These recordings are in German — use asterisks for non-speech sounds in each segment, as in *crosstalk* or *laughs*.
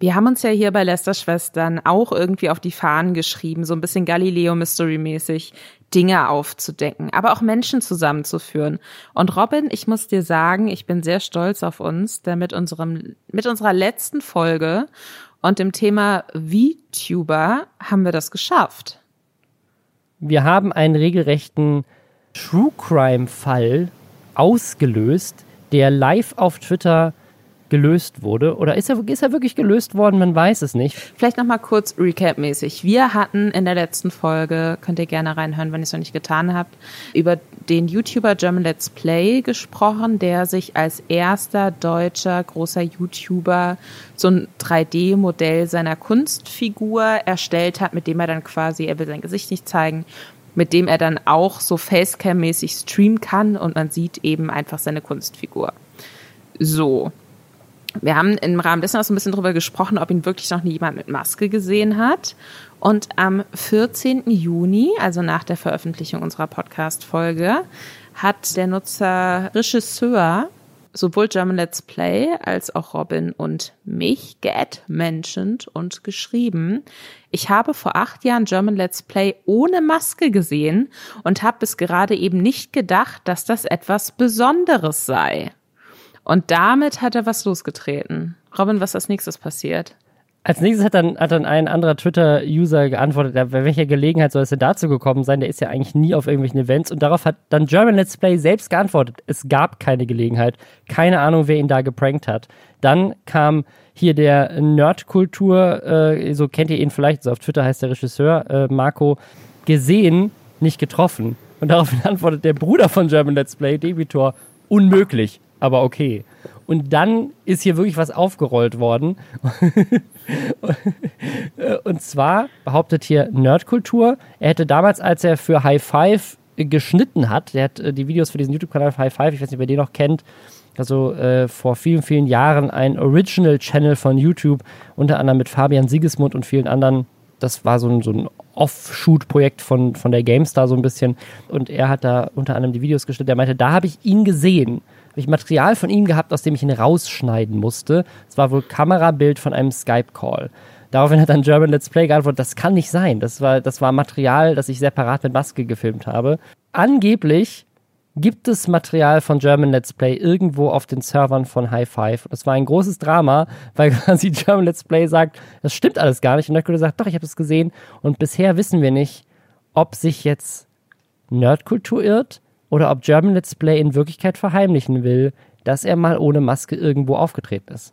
Wir haben uns ja hier bei Lester Schwestern auch irgendwie auf die Fahnen geschrieben, so ein bisschen Galileo Mystery mäßig Dinge aufzudecken, aber auch Menschen zusammenzuführen. Und Robin, ich muss dir sagen, ich bin sehr stolz auf uns, denn mit unserem, mit unserer letzten Folge und dem Thema VTuber haben wir das geschafft. Wir haben einen regelrechten True Crime Fall ausgelöst, der live auf Twitter gelöst wurde. Oder ist er, ist er wirklich gelöst worden? Man weiß es nicht. Vielleicht nochmal kurz Recap-mäßig. Wir hatten in der letzten Folge, könnt ihr gerne reinhören, wenn ihr es noch nicht getan habt, über den YouTuber German Let's Play gesprochen, der sich als erster deutscher großer YouTuber so ein 3D-Modell seiner Kunstfigur erstellt hat, mit dem er dann quasi, er will sein Gesicht nicht zeigen, mit dem er dann auch so Facecam-mäßig streamen kann und man sieht eben einfach seine Kunstfigur. So, wir haben im Rahmen dessen auch so ein bisschen drüber gesprochen, ob ihn wirklich noch nie jemand mit Maske gesehen hat. Und am 14. Juni, also nach der Veröffentlichung unserer Podcast-Folge, hat der Nutzer Regisseur sowohl German Let's Play als auch Robin und mich geadmentioned und geschrieben. Ich habe vor acht Jahren German Let's Play ohne Maske gesehen und habe bis gerade eben nicht gedacht, dass das etwas Besonderes sei. Und damit hat er was losgetreten. Robin, was als nächstes passiert? Als nächstes hat dann, hat dann ein anderer Twitter-User geantwortet, bei welcher Gelegenheit soll es denn dazu gekommen sein? Der ist ja eigentlich nie auf irgendwelchen Events. Und darauf hat dann German Let's Play selbst geantwortet. Es gab keine Gelegenheit. Keine Ahnung, wer ihn da geprankt hat. Dann kam hier der Nerdkultur, äh, so kennt ihr ihn vielleicht, so auf Twitter heißt der Regisseur, äh, Marco, gesehen, nicht getroffen. Und daraufhin *laughs* antwortet der Bruder von German Let's Play, Debitor, unmöglich aber okay. Und dann ist hier wirklich was aufgerollt worden. *laughs* und zwar behauptet hier Nerdkultur, er hätte damals, als er für High Five geschnitten hat, der hat äh, die Videos für diesen YouTube-Kanal High Five, ich weiß nicht, wer den noch kennt, also äh, vor vielen, vielen Jahren ein Original-Channel von YouTube, unter anderem mit Fabian Siegesmund und vielen anderen. Das war so ein, so ein Offshoot-Projekt von, von der GameStar so ein bisschen. Und er hat da unter anderem die Videos gestellt. Er meinte, da habe ich ihn gesehen habe ich Material von ihm gehabt, aus dem ich ihn rausschneiden musste. Es war wohl Kamerabild von einem Skype-Call. Daraufhin hat dann German Let's Play geantwortet, das kann nicht sein. Das war, das war Material, das ich separat mit Maske gefilmt habe. Angeblich gibt es Material von German Let's Play irgendwo auf den Servern von High Five. Das war ein großes Drama, weil *laughs* quasi German Let's Play sagt, das stimmt alles gar nicht. Und Nerdkultur sagt, doch, ich habe es gesehen. Und bisher wissen wir nicht, ob sich jetzt Nerdkultur irrt oder ob German Let's Play in Wirklichkeit verheimlichen will, dass er mal ohne Maske irgendwo aufgetreten ist.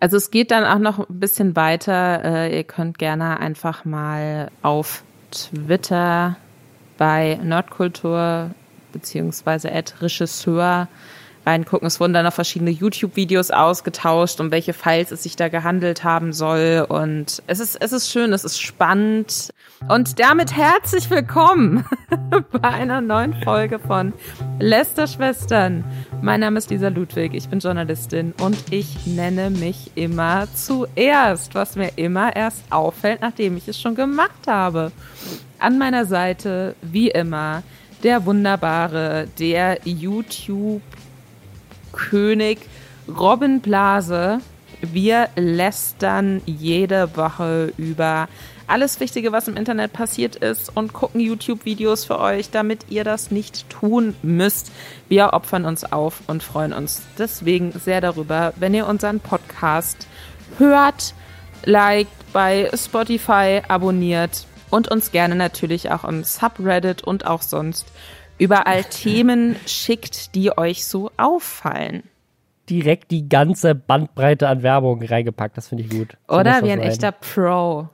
Also es geht dann auch noch ein bisschen weiter. Äh, ihr könnt gerne einfach mal auf Twitter bei Nerdkultur beziehungsweise Regisseur reingucken. Es wurden dann noch verschiedene YouTube-Videos ausgetauscht, um welche Files es sich da gehandelt haben soll. Und es ist, es ist schön, es ist spannend. Und damit herzlich willkommen *laughs* bei einer neuen Folge von Lester Schwestern. Mein Name ist Lisa Ludwig, ich bin Journalistin und ich nenne mich immer zuerst, was mir immer erst auffällt, nachdem ich es schon gemacht habe. An meiner Seite, wie immer, der wunderbare, der YouTube König Robin Blase. Wir lästern jede Woche über alles Wichtige, was im Internet passiert ist und gucken YouTube-Videos für euch, damit ihr das nicht tun müsst. Wir opfern uns auf und freuen uns deswegen sehr darüber, wenn ihr unseren Podcast hört, liked, bei Spotify abonniert und uns gerne natürlich auch im Subreddit und auch sonst überall Themen schickt, die euch so auffallen. Direkt die ganze Bandbreite an Werbung reingepackt, das finde ich gut. Oder wie ein sein. echter Pro.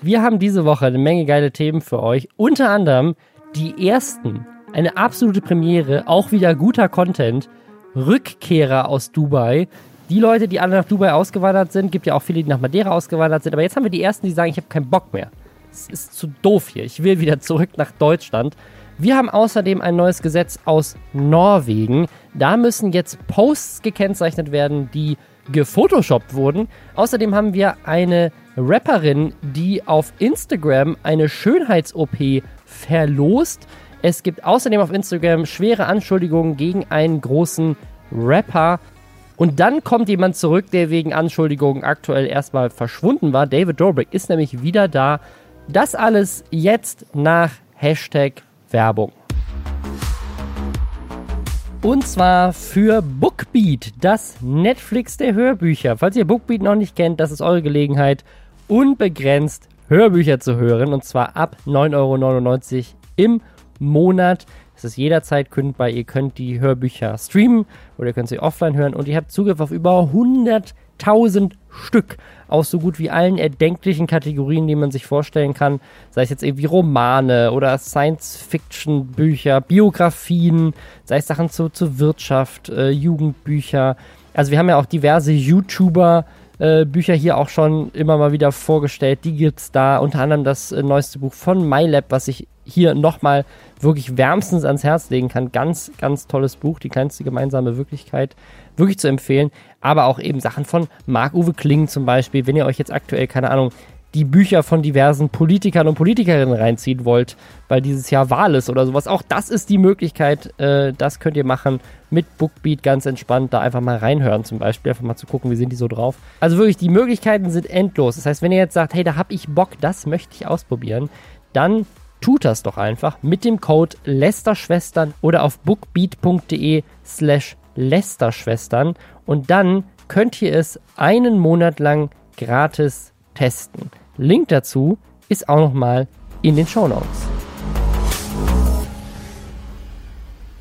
Wir haben diese Woche eine Menge geile Themen für euch. Unter anderem die ersten, eine absolute Premiere, auch wieder guter Content. Rückkehrer aus Dubai. Die Leute, die alle nach Dubai ausgewandert sind, gibt ja auch viele, die nach Madeira ausgewandert sind. Aber jetzt haben wir die ersten, die sagen, ich habe keinen Bock mehr. Es ist zu doof hier. Ich will wieder zurück nach Deutschland. Wir haben außerdem ein neues Gesetz aus Norwegen. Da müssen jetzt Posts gekennzeichnet werden, die gefotoshoppt wurden. Außerdem haben wir eine Rapperin, die auf Instagram eine Schönheits-OP verlost. Es gibt außerdem auf Instagram schwere Anschuldigungen gegen einen großen Rapper. Und dann kommt jemand zurück, der wegen Anschuldigungen aktuell erstmal verschwunden war. David Dobrik ist nämlich wieder da. Das alles jetzt nach Hashtag Werbung. Und zwar für Bookbeat, das Netflix der Hörbücher. Falls ihr Bookbeat noch nicht kennt, das ist eure Gelegenheit, unbegrenzt Hörbücher zu hören. Und zwar ab 9,99 Euro im Monat. Es ist jederzeit kündbar. Ihr könnt die Hörbücher streamen oder ihr könnt sie offline hören und ihr habt Zugriff auf über 100.000 Stück aus so gut wie allen erdenklichen Kategorien, die man sich vorstellen kann. Sei es jetzt irgendwie Romane oder Science-Fiction-Bücher, Biografien, sei es Sachen zu, zur Wirtschaft, äh, Jugendbücher. Also wir haben ja auch diverse YouTuber, äh, Bücher hier auch schon immer mal wieder vorgestellt. Die gibt es da. Unter anderem das äh, neueste Buch von MyLab, was ich hier nochmal wirklich wärmstens ans Herz legen kann. Ganz, ganz tolles Buch, die kleinste gemeinsame Wirklichkeit. Wirklich zu empfehlen. Aber auch eben Sachen von Marc-Uwe Kling zum Beispiel. Wenn ihr euch jetzt aktuell, keine Ahnung, die Bücher von diversen Politikern und Politikerinnen reinziehen wollt, weil dieses Jahr Wahl ist oder sowas. Auch das ist die Möglichkeit. Äh, das könnt ihr machen mit Bookbeat ganz entspannt. Da einfach mal reinhören zum Beispiel. Einfach mal zu gucken, wie sind die so drauf. Also wirklich, die Möglichkeiten sind endlos. Das heißt, wenn ihr jetzt sagt, hey, da hab ich Bock, das möchte ich ausprobieren, dann tut das doch einfach mit dem Code Lästerschwestern oder auf bookbeat.de slash Lästerschwestern und dann könnt ihr es einen Monat lang gratis testen. Link dazu ist auch nochmal in den Show Notes.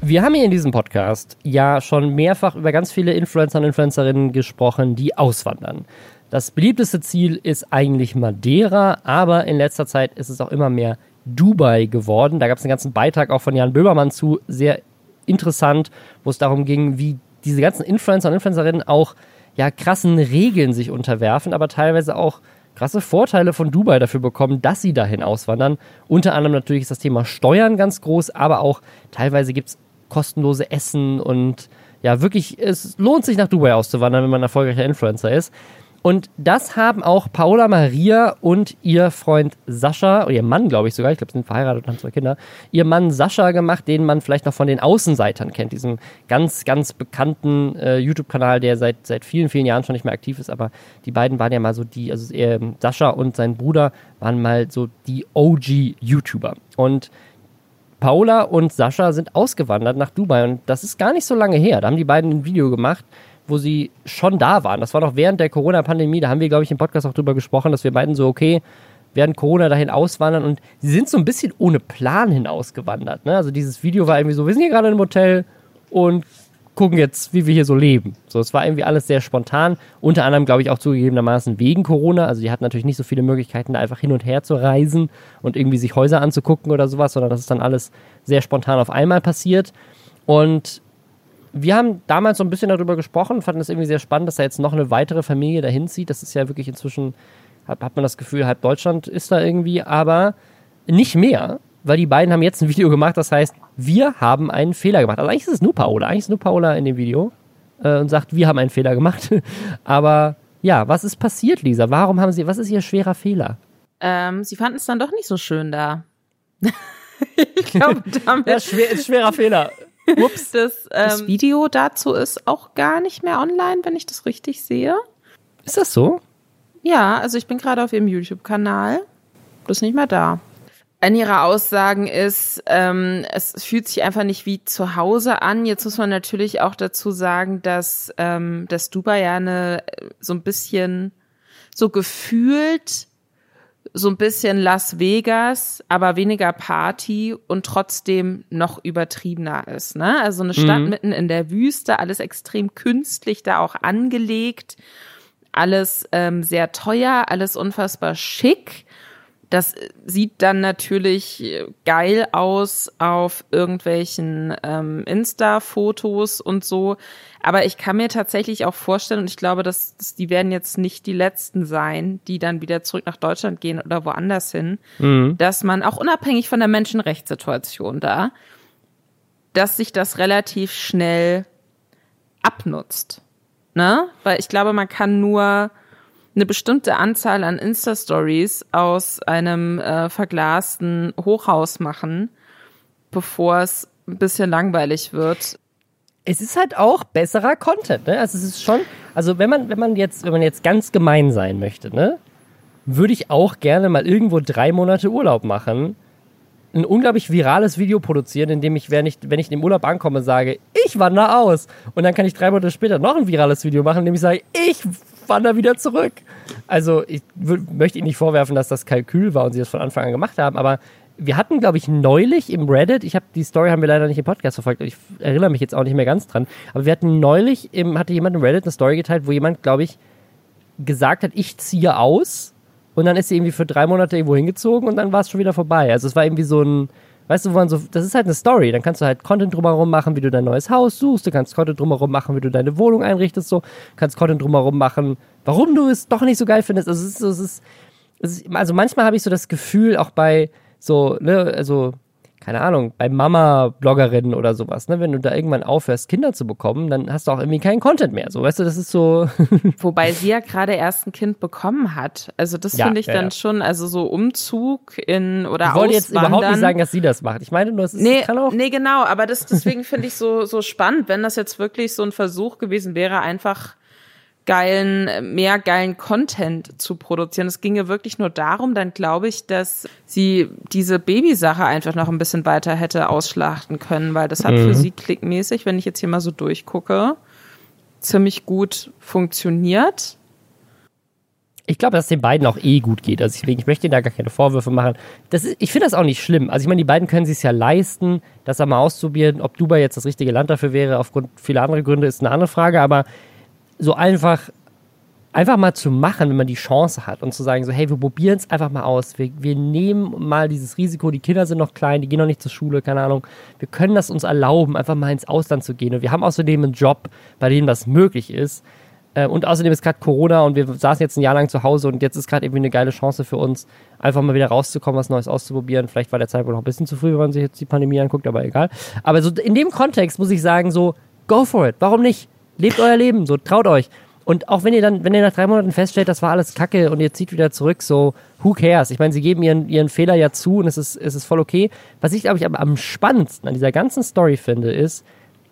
Wir haben hier in diesem Podcast ja schon mehrfach über ganz viele Influencer und Influencerinnen gesprochen, die auswandern. Das beliebteste Ziel ist eigentlich Madeira, aber in letzter Zeit ist es auch immer mehr Dubai geworden. Da gab es einen ganzen Beitrag auch von Jan Böhmermann zu, sehr interessant, wo es darum ging, wie diese ganzen Influencer und Influencerinnen auch ja krassen Regeln sich unterwerfen, aber teilweise auch krasse Vorteile von Dubai dafür bekommen, dass sie dahin auswandern. Unter anderem natürlich ist das Thema Steuern ganz groß, aber auch teilweise gibt es kostenlose Essen und ja, wirklich, es lohnt sich nach Dubai auszuwandern, wenn man ein erfolgreicher Influencer ist. Und das haben auch Paola Maria und ihr Freund Sascha, oder ihr Mann, glaube ich sogar, ich glaube, sie sind verheiratet und haben zwei Kinder, ihr Mann Sascha gemacht, den man vielleicht noch von den Außenseitern kennt, diesem ganz, ganz bekannten äh, YouTube-Kanal, der seit, seit vielen, vielen Jahren schon nicht mehr aktiv ist, aber die beiden waren ja mal so die, also äh, Sascha und sein Bruder waren mal so die OG-YouTuber. Und Paola und Sascha sind ausgewandert nach Dubai und das ist gar nicht so lange her. Da haben die beiden ein Video gemacht, wo sie schon da waren. Das war noch während der Corona-Pandemie. Da haben wir, glaube ich, im Podcast auch drüber gesprochen, dass wir beiden so, okay, während Corona dahin auswandern und sie sind so ein bisschen ohne Plan hinausgewandert. Ne? Also dieses Video war irgendwie so, wir sind hier gerade im Hotel und gucken jetzt, wie wir hier so leben. So, es war irgendwie alles sehr spontan. Unter anderem, glaube ich, auch zugegebenermaßen wegen Corona. Also die hatten natürlich nicht so viele Möglichkeiten, da einfach hin und her zu reisen und irgendwie sich Häuser anzugucken oder sowas, sondern das ist dann alles sehr spontan auf einmal passiert. Und wir haben damals so ein bisschen darüber gesprochen, fanden es irgendwie sehr spannend, dass da jetzt noch eine weitere Familie dahin zieht. Das ist ja wirklich inzwischen, hat, hat man das Gefühl, halb Deutschland ist da irgendwie, aber nicht mehr, weil die beiden haben jetzt ein Video gemacht, das heißt, wir haben einen Fehler gemacht. Also eigentlich ist es nur Paola, eigentlich ist nur Paola in dem Video äh, und sagt, wir haben einen Fehler gemacht. *laughs* aber ja, was ist passiert, Lisa? Warum haben sie, was ist ihr schwerer Fehler? Ähm, sie fanden es dann doch nicht so schön da. *laughs* ich *laughs* glaube, damit. ja, schwer, schwerer Fehler. *laughs* Ups. Das, ähm, das Video dazu ist auch gar nicht mehr online, wenn ich das richtig sehe. Ist das so? Ja, also ich bin gerade auf ihrem YouTube-Kanal. Das ist nicht mehr da. Eine ihrer Aussagen ist, ähm, es fühlt sich einfach nicht wie zu Hause an. Jetzt muss man natürlich auch dazu sagen, dass, ähm, dass Dubai ja eine, so ein bisschen so gefühlt so ein bisschen Las Vegas, aber weniger Party und trotzdem noch übertriebener ist. Ne? Also eine Stadt mhm. mitten in der Wüste, alles extrem künstlich da auch angelegt, alles ähm, sehr teuer, alles unfassbar schick. Das sieht dann natürlich geil aus auf irgendwelchen ähm, Insta-Fotos und so. Aber ich kann mir tatsächlich auch vorstellen, und ich glaube, dass, dass die werden jetzt nicht die letzten sein, die dann wieder zurück nach Deutschland gehen oder woanders hin, mhm. dass man auch unabhängig von der Menschenrechtssituation da, dass sich das relativ schnell abnutzt. Ne? Weil ich glaube, man kann nur eine bestimmte Anzahl an Insta-Stories aus einem äh, verglasten Hochhaus machen, bevor es ein bisschen langweilig wird. es ist halt auch besserer Content, ne? Also es ist schon, also wenn man, wenn man jetzt, wenn man jetzt ganz gemein sein möchte, ne, würde ich auch gerne mal irgendwo drei Monate Urlaub machen, ein unglaublich virales Video produzieren, in dem ich, wenn ich, wenn ich im Urlaub ankomme, sage, ich wandere aus. Und dann kann ich drei Monate später noch ein virales Video machen, in dem ich sage, ich wandere wieder zurück. Also ich möchte Ihnen nicht vorwerfen, dass das Kalkül war und Sie das von Anfang an gemacht haben, aber wir hatten, glaube ich, neulich im Reddit, ich habe die Story haben wir leider nicht im Podcast verfolgt, ich erinnere mich jetzt auch nicht mehr ganz dran, aber wir hatten neulich, im, hatte jemand im Reddit eine Story geteilt, wo jemand, glaube ich, gesagt hat, ich ziehe aus und dann ist sie irgendwie für drei Monate irgendwo hingezogen und dann war es schon wieder vorbei. Also es war irgendwie so ein, weißt du, wo man so, das ist halt eine Story, dann kannst du halt Content drumherum machen, wie du dein neues Haus suchst, du kannst Content drumherum machen, wie du deine Wohnung einrichtest, so, kannst Content drumherum machen, warum du es doch nicht so geil findest. Also es ist, es ist, es ist also manchmal habe ich so das Gefühl, auch bei, so, ne, also, keine Ahnung, bei Mama-Bloggerinnen oder sowas, ne, wenn du da irgendwann aufhörst, Kinder zu bekommen, dann hast du auch irgendwie keinen Content mehr. So, weißt du, das ist so. *laughs* Wobei sie ja gerade erst ein Kind bekommen hat. Also das ja, finde ich ja, dann ja. schon, also so Umzug in oder Ich wollte jetzt überhaupt nicht sagen, dass sie das macht. Ich meine nur, es ist, nee, kann auch. Nee, genau, aber das, deswegen finde ich so, so spannend, wenn das jetzt wirklich so ein Versuch gewesen wäre, einfach geilen, mehr geilen Content zu produzieren. Es ginge wirklich nur darum, dann glaube ich, dass sie diese Babysache einfach noch ein bisschen weiter hätte ausschlachten können, weil das hat mhm. für sie klickmäßig, wenn ich jetzt hier mal so durchgucke, ziemlich gut funktioniert. Ich glaube, dass es den beiden auch eh gut geht. Also deswegen, ich möchte ihnen da gar keine Vorwürfe machen. Das ist, ich finde das auch nicht schlimm. Also ich meine, die beiden können sich ja leisten, das einmal auszuprobieren. Ob Dubai jetzt das richtige Land dafür wäre, aufgrund vieler anderer Gründe, ist eine andere Frage. Aber so einfach, einfach mal zu machen, wenn man die Chance hat und zu sagen, so, hey, wir probieren es einfach mal aus. Wir, wir nehmen mal dieses Risiko, die Kinder sind noch klein, die gehen noch nicht zur Schule, keine Ahnung. Wir können das uns erlauben, einfach mal ins Ausland zu gehen. Und wir haben außerdem einen Job, bei dem das möglich ist. Äh, und außerdem ist gerade Corona und wir saßen jetzt ein Jahr lang zu Hause und jetzt ist gerade irgendwie eine geile Chance für uns, einfach mal wieder rauszukommen, was Neues auszuprobieren. Vielleicht war der Zeitpunkt noch ein bisschen zu früh, wenn man sich jetzt die Pandemie anguckt, aber egal. Aber so in dem Kontext muss ich sagen, so, go for it. Warum nicht? Lebt euer Leben, so traut euch. Und auch wenn ihr dann, wenn ihr nach drei Monaten feststellt, das war alles Kacke und ihr zieht wieder zurück, so, who cares? Ich meine, sie geben ihren, ihren Fehler ja zu und es ist, es ist voll okay. Was ich, glaube ich, aber am spannendsten an dieser ganzen Story finde, ist,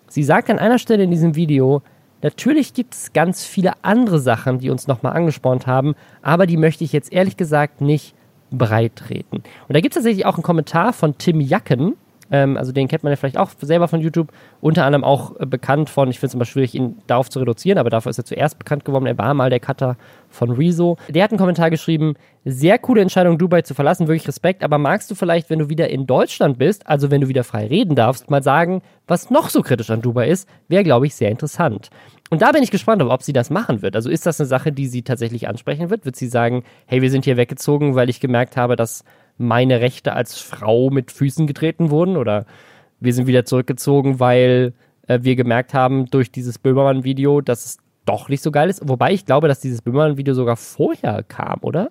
sie sagt an einer Stelle in diesem Video, natürlich gibt es ganz viele andere Sachen, die uns nochmal angespornt haben, aber die möchte ich jetzt ehrlich gesagt nicht breit treten. Und da gibt es tatsächlich auch einen Kommentar von Tim Jacken, ähm, also den kennt man ja vielleicht auch selber von YouTube. Unter anderem auch äh, bekannt von, ich finde es immer schwierig, ihn darauf zu reduzieren, aber dafür ist er zuerst bekannt geworden. Er war mal der Cutter von Rezo. Der hat einen Kommentar geschrieben, sehr coole Entscheidung, Dubai zu verlassen, wirklich Respekt, aber magst du vielleicht, wenn du wieder in Deutschland bist, also wenn du wieder frei reden darfst, mal sagen, was noch so kritisch an Dubai ist, wäre, glaube ich, sehr interessant. Und da bin ich gespannt, ob sie das machen wird. Also ist das eine Sache, die sie tatsächlich ansprechen wird? Wird sie sagen, hey, wir sind hier weggezogen, weil ich gemerkt habe, dass meine Rechte als Frau mit Füßen getreten wurden oder wir sind wieder zurückgezogen, weil äh, wir gemerkt haben durch dieses Böhmermann-Video, dass es doch nicht so geil ist. Wobei ich glaube, dass dieses Böhmermann-Video sogar vorher kam, oder?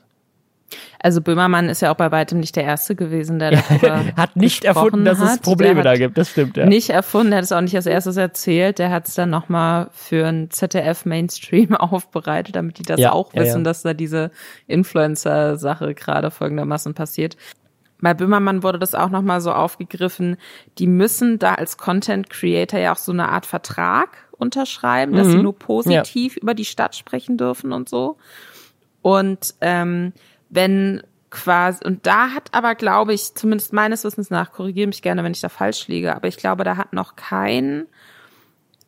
Also Böhmermann ist ja auch bei weitem nicht der Erste gewesen, der darüber *laughs* hat nicht erfunden, dass es Probleme da gibt. Das stimmt. Ja. Nicht erfunden, er hat es auch nicht als erstes erzählt. Der hat es dann nochmal für ein ZDF Mainstream *laughs* aufbereitet, damit die das ja, auch wissen, ja, dass da diese Influencer-Sache gerade folgendermaßen passiert. Bei Böhmermann wurde das auch nochmal so aufgegriffen. Die müssen da als Content Creator ja auch so eine Art Vertrag unterschreiben, mhm. dass sie mhm. nur positiv über die Stadt sprechen dürfen und so. Und ähm, wenn quasi, und da hat aber, glaube ich, zumindest meines Wissens nach, korrigiere mich gerne, wenn ich da falsch liege, aber ich glaube, da hat noch kein,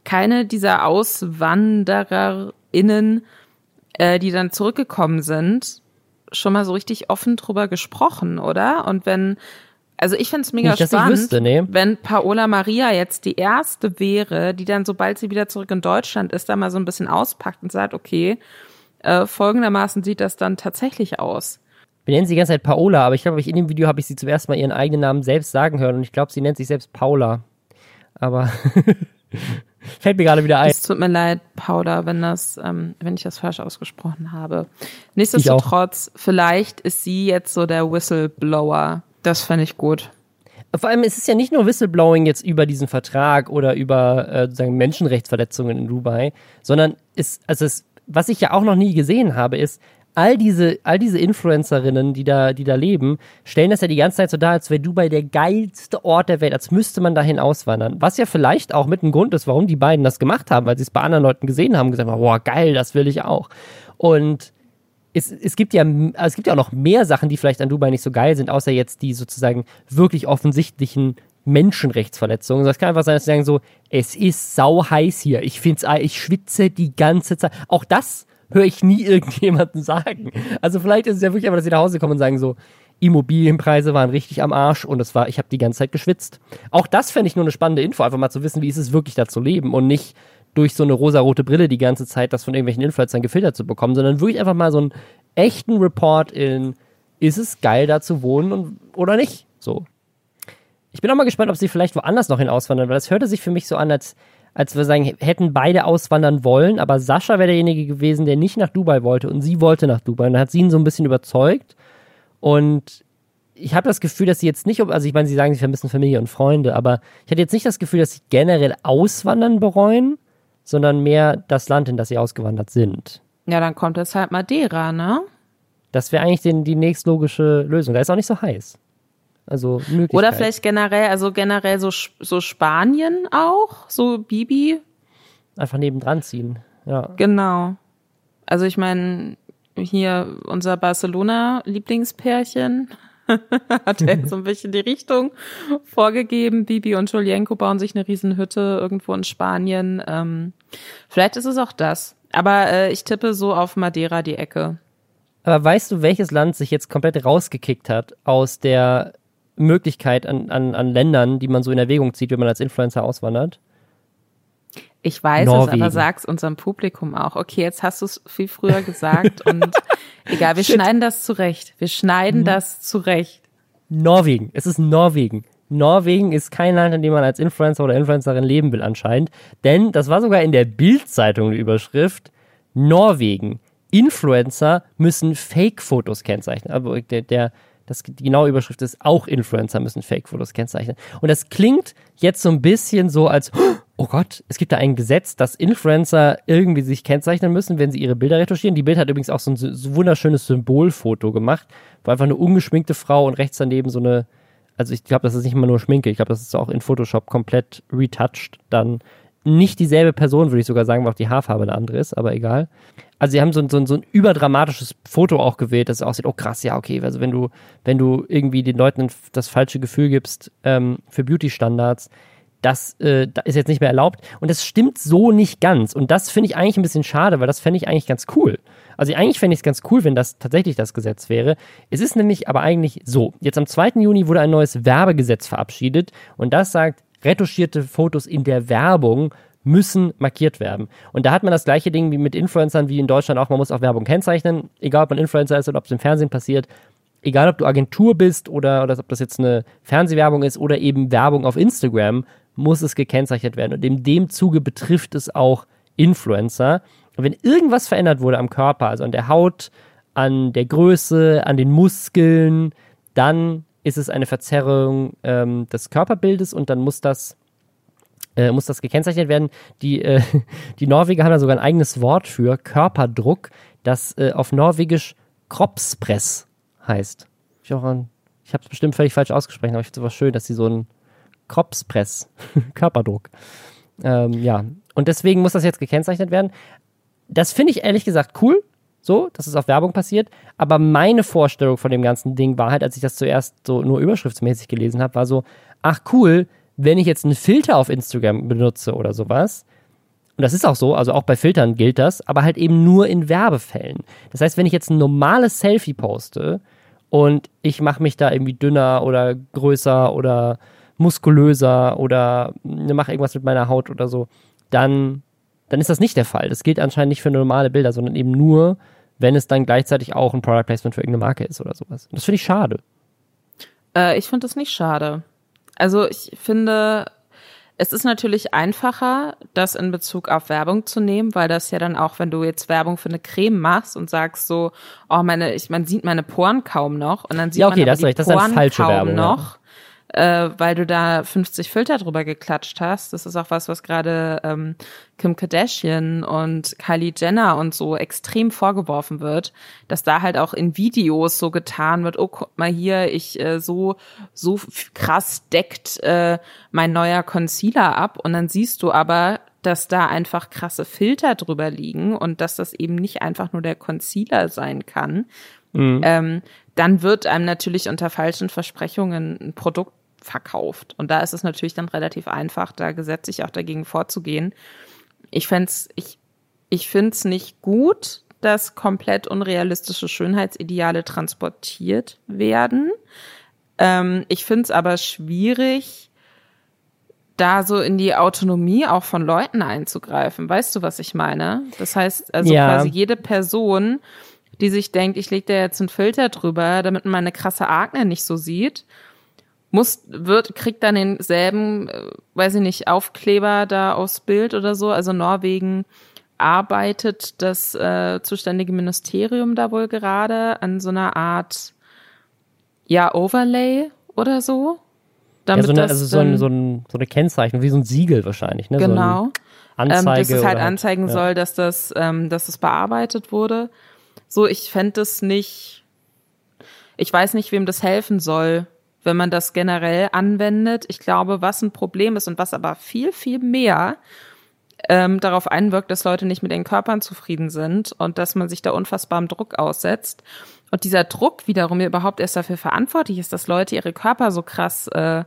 keine dieser AuswandererInnen, äh, die dann zurückgekommen sind, schon mal so richtig offen drüber gesprochen, oder? Und wenn, also ich finde es mega Nicht, spannend, wüsste, nee. wenn Paola Maria jetzt die erste wäre, die dann, sobald sie wieder zurück in Deutschland ist, da mal so ein bisschen auspackt und sagt, okay, äh, folgendermaßen sieht das dann tatsächlich aus. Wir nennen sie die ganze Zeit Paola, aber ich glaube, in dem Video habe ich sie zum ersten Mal ihren eigenen Namen selbst sagen hören und ich glaube, sie nennt sich selbst Paula. Aber *laughs* fällt mir gerade wieder ein. Es tut mir leid, Paula, wenn das, ähm, wenn ich das falsch ausgesprochen habe. Nichtsdestotrotz, vielleicht ist sie jetzt so der Whistleblower. Das fände ich gut. Vor allem ist es ja nicht nur Whistleblowing jetzt über diesen Vertrag oder über äh, sozusagen Menschenrechtsverletzungen in Dubai, sondern ist, also es was ich ja auch noch nie gesehen habe, ist, all diese, all diese Influencerinnen, die da, die da leben, stellen das ja die ganze Zeit so dar, als wäre Dubai der geilste Ort der Welt, als müsste man dahin auswandern. Was ja vielleicht auch mit ein Grund ist, warum die beiden das gemacht haben, weil sie es bei anderen Leuten gesehen haben und gesagt haben, boah, geil, das will ich auch. Und es, es gibt ja, es gibt ja auch noch mehr Sachen, die vielleicht an Dubai nicht so geil sind, außer jetzt die sozusagen wirklich offensichtlichen Menschenrechtsverletzungen. Das kann einfach sein, dass sie sagen so, es ist sau heiß hier. Ich find's, ich schwitze die ganze Zeit. Auch das höre ich nie *laughs* irgendjemanden sagen. Also vielleicht ist es ja wirklich einfach, dass sie nach Hause kommen und sagen so, Immobilienpreise waren richtig am Arsch und es war, ich habe die ganze Zeit geschwitzt. Auch das fände ich nur eine spannende Info, einfach mal zu wissen, wie ist es wirklich da zu leben und nicht durch so eine rosarote Brille die ganze Zeit das von irgendwelchen Influencern gefiltert zu bekommen, sondern wirklich einfach mal so einen echten Report in, ist es geil da zu wohnen und, oder nicht? So. Ich bin auch mal gespannt, ob sie vielleicht woanders noch hin auswandern, weil das hörte sich für mich so an, als, als wir sagen, hätten beide auswandern wollen, aber Sascha wäre derjenige gewesen, der nicht nach Dubai wollte und sie wollte nach Dubai. Und dann hat sie ihn so ein bisschen überzeugt. Und ich habe das Gefühl, dass sie jetzt nicht, also ich meine, sie sagen, sie vermissen Familie und Freunde, aber ich hatte jetzt nicht das Gefühl, dass sie generell auswandern bereuen, sondern mehr das Land, in das sie ausgewandert sind. Ja, dann kommt jetzt halt Madeira, ne? Das wäre eigentlich den, die nächstlogische Lösung. Da ist auch nicht so heiß. Also Möglichkeit. Oder vielleicht generell, also generell so, so Spanien auch, so Bibi. Einfach nebendran ziehen, ja. Genau. Also ich meine, hier unser Barcelona-Lieblingspärchen *laughs* hat jetzt so ein bisschen die Richtung vorgegeben. Bibi und Julienko bauen sich eine Riesenhütte irgendwo in Spanien. Ähm, vielleicht ist es auch das. Aber äh, ich tippe so auf Madeira die Ecke. Aber weißt du, welches Land sich jetzt komplett rausgekickt hat aus der Möglichkeit an, an, an Ländern, die man so in Erwägung zieht, wenn man als Influencer auswandert? Ich weiß Norwegen. es, aber sag's unserem Publikum auch. Okay, jetzt hast du es viel früher gesagt und *laughs* egal, wir Shit. schneiden das zurecht. Wir schneiden mhm. das zurecht. Norwegen. Es ist Norwegen. Norwegen ist kein Land, in dem man als Influencer oder Influencerin leben will anscheinend. Denn das war sogar in der Bild-Zeitung die Überschrift. Norwegen. Influencer müssen Fake-Fotos kennzeichnen. Aber der, der, das, die genaue Überschrift ist, auch Influencer müssen Fake-Fotos kennzeichnen. Und das klingt jetzt so ein bisschen so als, oh Gott, es gibt da ein Gesetz, dass Influencer irgendwie sich kennzeichnen müssen, wenn sie ihre Bilder retuschieren. Die Bild hat übrigens auch so ein so wunderschönes Symbolfoto gemacht, wo einfach eine ungeschminkte Frau und rechts daneben so eine, also ich glaube, das ist nicht mal nur Schminke, ich glaube, das ist auch in Photoshop komplett retouched dann nicht dieselbe Person, würde ich sogar sagen, weil auch die Haarfarbe eine andere ist, aber egal. Also sie haben so ein, so ein, so ein überdramatisches Foto auch gewählt, dass es aussieht, oh krass, ja, okay, also wenn du, wenn du irgendwie den Leuten das falsche Gefühl gibst ähm, für Beauty-Standards, das äh, ist jetzt nicht mehr erlaubt. Und das stimmt so nicht ganz. Und das finde ich eigentlich ein bisschen schade, weil das fände ich eigentlich ganz cool. Also eigentlich fände ich es ganz cool, wenn das tatsächlich das Gesetz wäre. Es ist nämlich aber eigentlich so. Jetzt am 2. Juni wurde ein neues Werbegesetz verabschiedet und das sagt, retuschierte Fotos in der Werbung müssen markiert werden. Und da hat man das gleiche Ding wie mit Influencern wie in Deutschland auch. Man muss auch Werbung kennzeichnen, egal ob man Influencer ist oder ob es im Fernsehen passiert. Egal ob du Agentur bist oder, oder ob das jetzt eine Fernsehwerbung ist oder eben Werbung auf Instagram, muss es gekennzeichnet werden. Und in dem Zuge betrifft es auch Influencer. Und wenn irgendwas verändert wurde am Körper, also an der Haut, an der Größe, an den Muskeln, dann ist es eine Verzerrung ähm, des Körperbildes und dann muss das äh, muss das gekennzeichnet werden. Die, äh, *laughs* die Norweger haben da sogar ein eigenes Wort für Körperdruck, das äh, auf Norwegisch Kroppspress heißt. Ich, ich habe es bestimmt völlig falsch ausgesprochen, aber ich finde es schön, dass sie so ein Kroppspress, *laughs* Körperdruck. Ähm, ja, und deswegen muss das jetzt gekennzeichnet werden. Das finde ich ehrlich gesagt cool, so, dass es auf Werbung passiert. Aber meine Vorstellung von dem ganzen Ding war halt, als ich das zuerst so nur überschriftsmäßig gelesen habe, war so, ach cool, wenn ich jetzt einen Filter auf Instagram benutze oder sowas, und das ist auch so, also auch bei Filtern gilt das, aber halt eben nur in Werbefällen. Das heißt, wenn ich jetzt ein normales Selfie poste und ich mache mich da irgendwie dünner oder größer oder muskulöser oder mache irgendwas mit meiner Haut oder so, dann, dann ist das nicht der Fall. Das gilt anscheinend nicht für normale Bilder, sondern eben nur, wenn es dann gleichzeitig auch ein Product Placement für irgendeine Marke ist oder sowas. Und das finde ich schade. Äh, ich finde das nicht schade. Also ich finde, es ist natürlich einfacher, das in Bezug auf Werbung zu nehmen, weil das ja dann auch, wenn du jetzt Werbung für eine Creme machst und sagst so, oh meine, ich, man sieht meine Poren kaum noch und dann sieht ja, okay, man das die Poren das ist falsche kaum Werbung, noch. Ja. Äh, weil du da 50 Filter drüber geklatscht hast. Das ist auch was, was gerade ähm, Kim Kardashian und Kylie Jenner und so extrem vorgeworfen wird, dass da halt auch in Videos so getan wird, oh, guck mal hier, ich äh, so so krass deckt äh, mein neuer Concealer ab und dann siehst du aber, dass da einfach krasse Filter drüber liegen und dass das eben nicht einfach nur der Concealer sein kann, mhm. ähm, dann wird einem natürlich unter falschen Versprechungen ein Produkt verkauft. Und da ist es natürlich dann relativ einfach, da gesetzlich auch dagegen vorzugehen. Ich fände ich, ich finde es nicht gut, dass komplett unrealistische Schönheitsideale transportiert werden. Ähm, ich finde es aber schwierig, da so in die Autonomie auch von Leuten einzugreifen. Weißt du, was ich meine? Das heißt, also ja. quasi jede Person, die sich denkt, ich lege da jetzt einen Filter drüber, damit man meine krasse Akne nicht so sieht, muss, wird, kriegt dann denselben, äh, weiß ich nicht, Aufkleber da aufs Bild oder so. Also Norwegen arbeitet das äh, zuständige Ministerium da wohl gerade an so einer Art, ja, Overlay oder so. Damit ja, so eine, das, also so, ein, so, ein, so eine Kennzeichnung, wie so ein Siegel wahrscheinlich, ne? Genau. So Anzeige. Ähm, dass es halt anzeigen ja. soll, dass das, ähm, dass es bearbeitet wurde. So, ich fände es nicht, ich weiß nicht, wem das helfen soll, wenn man das generell anwendet. Ich glaube, was ein Problem ist und was aber viel, viel mehr ähm, darauf einwirkt, dass Leute nicht mit ihren Körpern zufrieden sind und dass man sich da unfassbarem Druck aussetzt. Und dieser Druck wiederum überhaupt erst dafür verantwortlich ist, dass Leute ihre Körper so krass äh,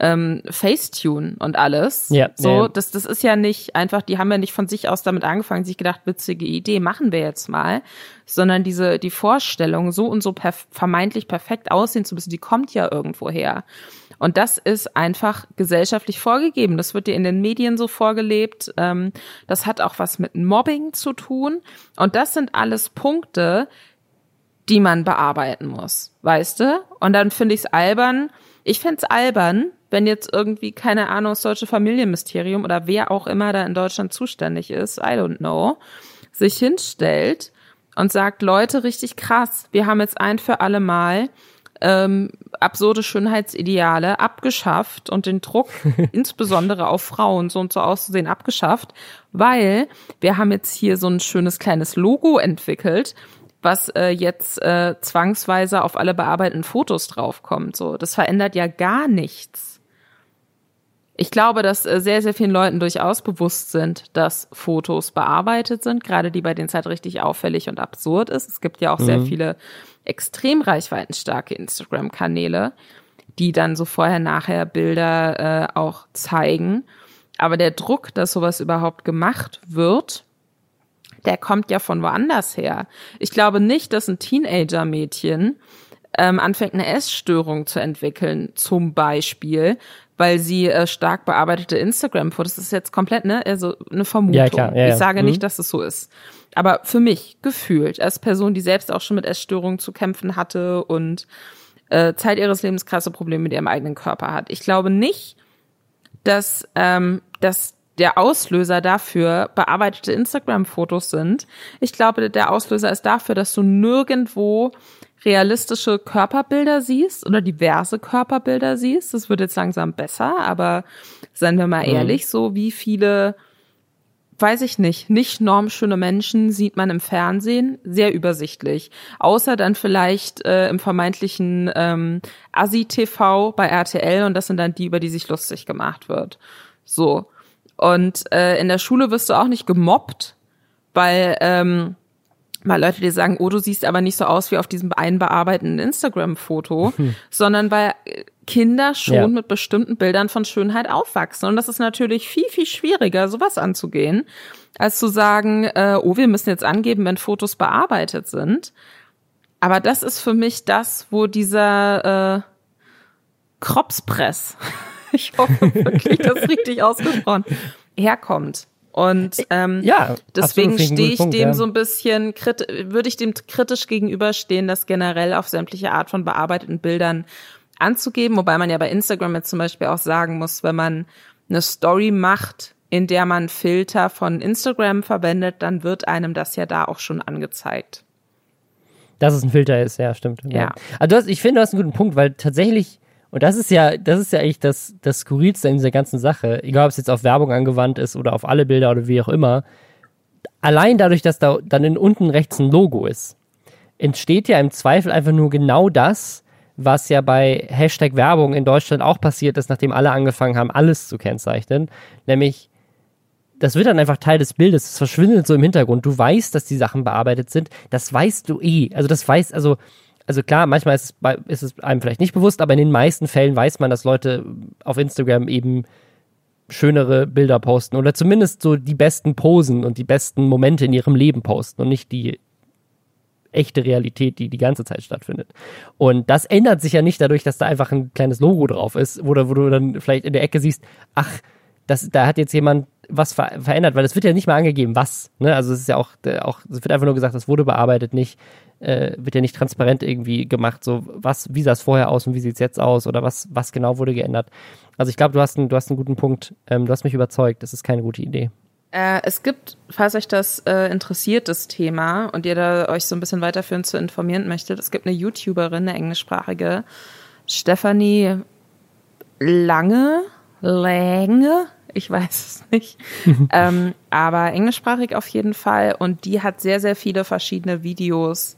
ähm, Facetune und alles. Ja, so, ja. das, das ist ja nicht einfach, die haben ja nicht von sich aus damit angefangen, sich gedacht, witzige Idee, machen wir jetzt mal, sondern diese, die Vorstellung, so und so perf vermeintlich perfekt aussehen zu müssen, die kommt ja irgendwo her. Und das ist einfach gesellschaftlich vorgegeben. Das wird dir in den Medien so vorgelebt. Ähm, das hat auch was mit Mobbing zu tun. Und das sind alles Punkte, die man bearbeiten muss, weißt du? Und dann finde ich es albern. Ich fände es albern, wenn jetzt irgendwie, keine Ahnung, das deutsche Familienmysterium oder wer auch immer da in Deutschland zuständig ist, I don't know, sich hinstellt und sagt, Leute, richtig krass, wir haben jetzt ein für alle Mal ähm, absurde Schönheitsideale abgeschafft und den Druck *laughs* insbesondere auf Frauen so und so auszusehen abgeschafft, weil wir haben jetzt hier so ein schönes kleines Logo entwickelt, was äh, jetzt äh, zwangsweise auf alle bearbeiteten Fotos draufkommt. So, das verändert ja gar nichts ich glaube, dass äh, sehr, sehr vielen Leuten durchaus bewusst sind, dass Fotos bearbeitet sind, gerade die, bei denen es halt richtig auffällig und absurd ist. Es gibt ja auch mhm. sehr viele extrem reichweitenstarke Instagram-Kanäle, die dann so vorher-nachher Bilder äh, auch zeigen. Aber der Druck, dass sowas überhaupt gemacht wird, der kommt ja von woanders her. Ich glaube nicht, dass ein Teenager-Mädchen ähm, anfängt, eine Essstörung zu entwickeln, zum Beispiel, weil sie äh, stark bearbeitete Instagram-Fotos, das ist jetzt komplett, ne, also eine Vermutung. Ja, klar. Ja, ja. Ich sage mhm. nicht, dass es so ist. Aber für mich gefühlt, als Person, die selbst auch schon mit Essstörungen zu kämpfen hatte und äh, Zeit ihres Lebens krasse Probleme mit ihrem eigenen Körper hat. Ich glaube nicht, dass, ähm, dass der Auslöser dafür bearbeitete Instagram-Fotos sind. Ich glaube, der Auslöser ist dafür, dass du nirgendwo realistische Körperbilder siehst oder diverse Körperbilder siehst. Das wird jetzt langsam besser, aber seien wir mal mhm. ehrlich, so wie viele, weiß ich nicht, nicht normschöne Menschen sieht man im Fernsehen sehr übersichtlich. Außer dann vielleicht äh, im vermeintlichen ähm, Asi-TV bei RTL und das sind dann die, über die sich lustig gemacht wird. So. Und äh, in der Schule wirst du auch nicht gemobbt, weil ähm, mal Leute, die sagen, oh, du siehst aber nicht so aus wie auf diesem einen bearbeiteten Instagram-Foto, hm. *laughs* sondern weil Kinder schon ja. mit bestimmten Bildern von Schönheit aufwachsen. Und das ist natürlich viel, viel schwieriger, sowas anzugehen, als zu sagen, äh, oh, wir müssen jetzt angeben, wenn Fotos bearbeitet sind. Aber das ist für mich das, wo dieser äh, Kropspress, *laughs* ich hoffe wirklich, das richtig ausgesprochen, herkommt. Und ähm, ja, deswegen stehe ich Punkt, dem ja. so ein bisschen würde ich dem kritisch gegenüberstehen, das generell auf sämtliche Art von bearbeiteten Bildern anzugeben, wobei man ja bei Instagram jetzt zum Beispiel auch sagen muss, wenn man eine Story macht, in der man Filter von Instagram verwendet, dann wird einem das ja da auch schon angezeigt. Dass es ein Filter ist, ja, stimmt. Ja. ja. Also hast, ich finde, du hast einen guten Punkt, weil tatsächlich Und das ist ja, das ist ja eigentlich das, das Skurrilste in dieser ganzen Sache, egal ob es jetzt auf Werbung angewandt ist oder auf alle Bilder oder wie auch immer. Allein dadurch, dass da dann in unten rechts ein Logo ist, entsteht ja im Zweifel einfach nur genau das, was ja bei Hashtag Werbung in Deutschland auch passiert ist, nachdem alle angefangen haben, alles zu kennzeichnen. Nämlich, das wird dann einfach Teil des Bildes, es verschwindet so im Hintergrund. Du weißt, dass die Sachen bearbeitet sind, das weißt du eh. Also das weiß, also also klar, manchmal ist es, ist es einem vielleicht nicht bewusst, aber in den meisten Fällen weiß man, dass Leute auf Instagram eben schönere Bilder posten oder zumindest so die besten Posen und die besten Momente in ihrem Leben posten und nicht die echte Realität, die die ganze Zeit stattfindet. Und das ändert sich ja nicht dadurch, dass da einfach ein kleines Logo drauf ist, wo, wo du dann vielleicht in der Ecke siehst, ach, das, da hat jetzt jemand was ver verändert, weil es wird ja nicht mal angegeben, was. Ne? Also es ist ja auch, äh, auch, es wird einfach nur gesagt, das wurde bearbeitet, nicht, äh, wird ja nicht transparent irgendwie gemacht, so was, wie sah es vorher aus und wie sieht es jetzt aus oder was, was genau wurde geändert. Also ich glaube, du hast einen, du hast einen guten Punkt. Ähm, du hast mich überzeugt, das ist keine gute Idee. Äh, es gibt, falls euch das äh, interessiert, das Thema, und ihr da euch so ein bisschen weiterführend zu informieren möchtet, es gibt eine YouTuberin, eine englischsprachige, Stephanie Lange, Länge, ich weiß es nicht. ähm, aber englischsprachig auf jeden Fall. Und die hat sehr, sehr viele verschiedene Videos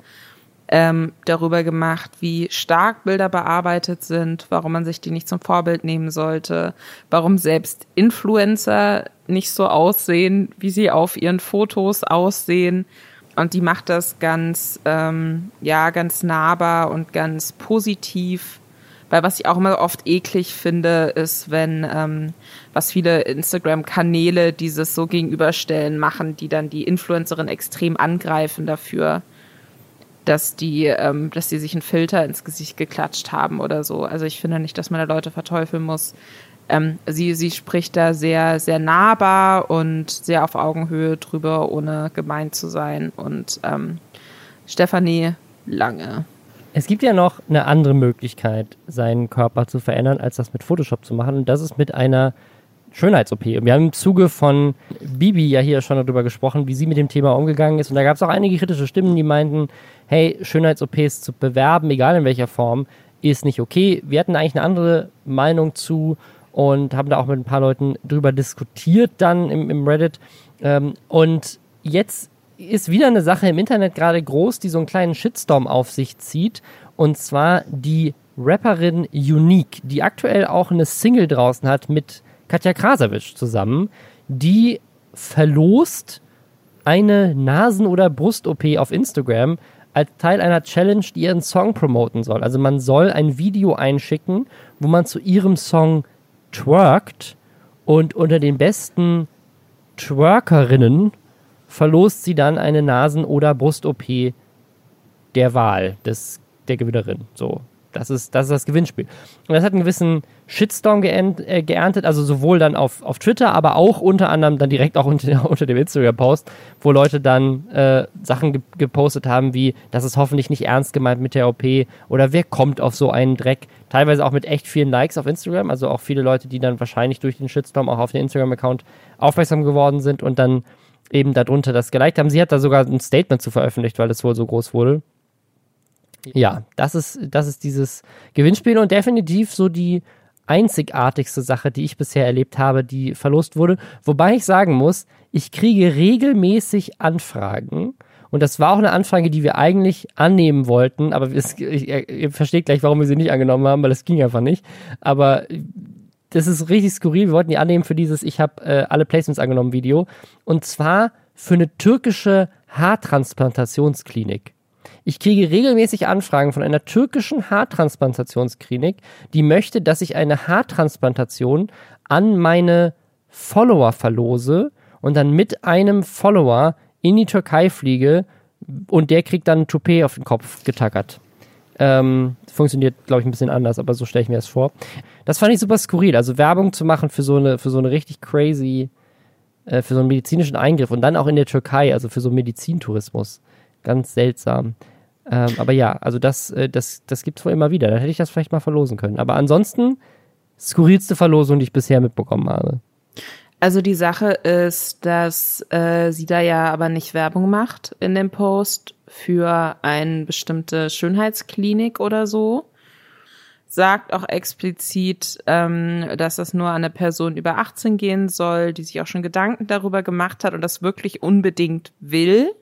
ähm, darüber gemacht, wie stark Bilder bearbeitet sind, warum man sich die nicht zum Vorbild nehmen sollte, warum selbst Influencer nicht so aussehen, wie sie auf ihren Fotos aussehen. Und die macht das ganz, ähm, ja, ganz nahbar und ganz positiv weil was ich auch immer oft eklig finde, ist, wenn ähm, was viele Instagram-Kanäle dieses so gegenüberstellen machen, die dann die Influencerin extrem angreifen dafür, dass die, ähm, dass die sich einen Filter ins Gesicht geklatscht haben oder so. Also ich finde nicht, dass man da Leute verteufeln muss. Ähm, sie, sie spricht da sehr, sehr nahbar und sehr auf Augenhöhe drüber, ohne gemein zu sein. Und ähm, Stefanie Lange. Es gibt ja noch eine andere Möglichkeit, seinen Körper zu verändern, als das mit Photoshop zu machen. Und das ist mit einer Schönheits-OP. Und wir haben im Zuge von Bibi ja hier schon darüber gesprochen, wie sie mit dem Thema umgegangen ist. Und da gab es auch einige kritische Stimmen, die meinten, hey, Schönheits-OPs zu bewerben, egal in welcher Form, ist nicht okay. Wir hatten eigentlich eine andere Meinung zu und haben da auch mit ein paar Leuten drüber diskutiert dann im, im Reddit. Ähm, und jetzt ist wieder eine Sache im Internet gerade groß, die so einen kleinen Shitstorm auf sich zieht. Und zwar die Rapperin Unique, die aktuell auch eine Single draußen hat mit Katja Krasavitsch zusammen. Die verlost eine Nasen- oder Brust-OP auf Instagram als Teil einer Challenge, die ihren Song promoten soll. Also man soll ein Video einschicken, wo man zu ihrem Song twerkt und unter den besten Twerkerinnen verlost sie dann eine Nasen- oder Brust-OP der Wahl des, der Gewinnerin. So. Das ist, das ist das Gewinnspiel. Und das hat einen gewissen Shitstorm geernt, äh, geerntet, also sowohl dann auf, auf Twitter, aber auch unter anderem dann direkt auch *laughs* unter, unter dem Instagram-Post, wo Leute dann äh, Sachen ge gepostet haben wie, das ist hoffentlich nicht ernst gemeint mit der OP oder wer kommt auf so einen Dreck. Teilweise auch mit echt vielen Likes auf Instagram, also auch viele Leute, die dann wahrscheinlich durch den Shitstorm auch auf den Instagram-Account aufmerksam geworden sind und dann eben darunter das geliked haben. Sie hat da sogar ein Statement zu veröffentlicht, weil es wohl so groß wurde. Ja, das ist, das ist dieses Gewinnspiel und definitiv so die einzigartigste Sache, die ich bisher erlebt habe, die verlost wurde. Wobei ich sagen muss, ich kriege regelmäßig Anfragen. Und das war auch eine Anfrage, die wir eigentlich annehmen wollten, aber es, ich, ihr versteht gleich, warum wir sie nicht angenommen haben, weil es ging einfach nicht. Aber das ist richtig skurril. Wir wollten die annehmen für dieses Ich habe äh, alle Placements angenommen Video. Und zwar für eine türkische Haartransplantationsklinik. Ich kriege regelmäßig Anfragen von einer türkischen Haartransplantationsklinik, die möchte, dass ich eine Haartransplantation an meine Follower verlose und dann mit einem Follower in die Türkei fliege und der kriegt dann ein Toupet auf den Kopf getackert. Ähm, funktioniert, glaube ich, ein bisschen anders, aber so stelle ich mir das vor. Das fand ich super skurril. Also Werbung zu machen für so eine, für so eine richtig crazy, äh, für so einen medizinischen Eingriff und dann auch in der Türkei, also für so Medizintourismus. Ganz seltsam. Ähm, aber ja, also das, äh, das, das gibt es wohl immer wieder. Da hätte ich das vielleicht mal verlosen können. Aber ansonsten, skurrilste Verlosung, die ich bisher mitbekommen habe. Also die Sache ist, dass äh, sie da ja aber nicht Werbung macht in dem Post für eine bestimmte Schönheitsklinik oder so, sagt auch explizit, ähm, dass das nur an eine Person über 18 gehen soll, die sich auch schon Gedanken darüber gemacht hat und das wirklich unbedingt will.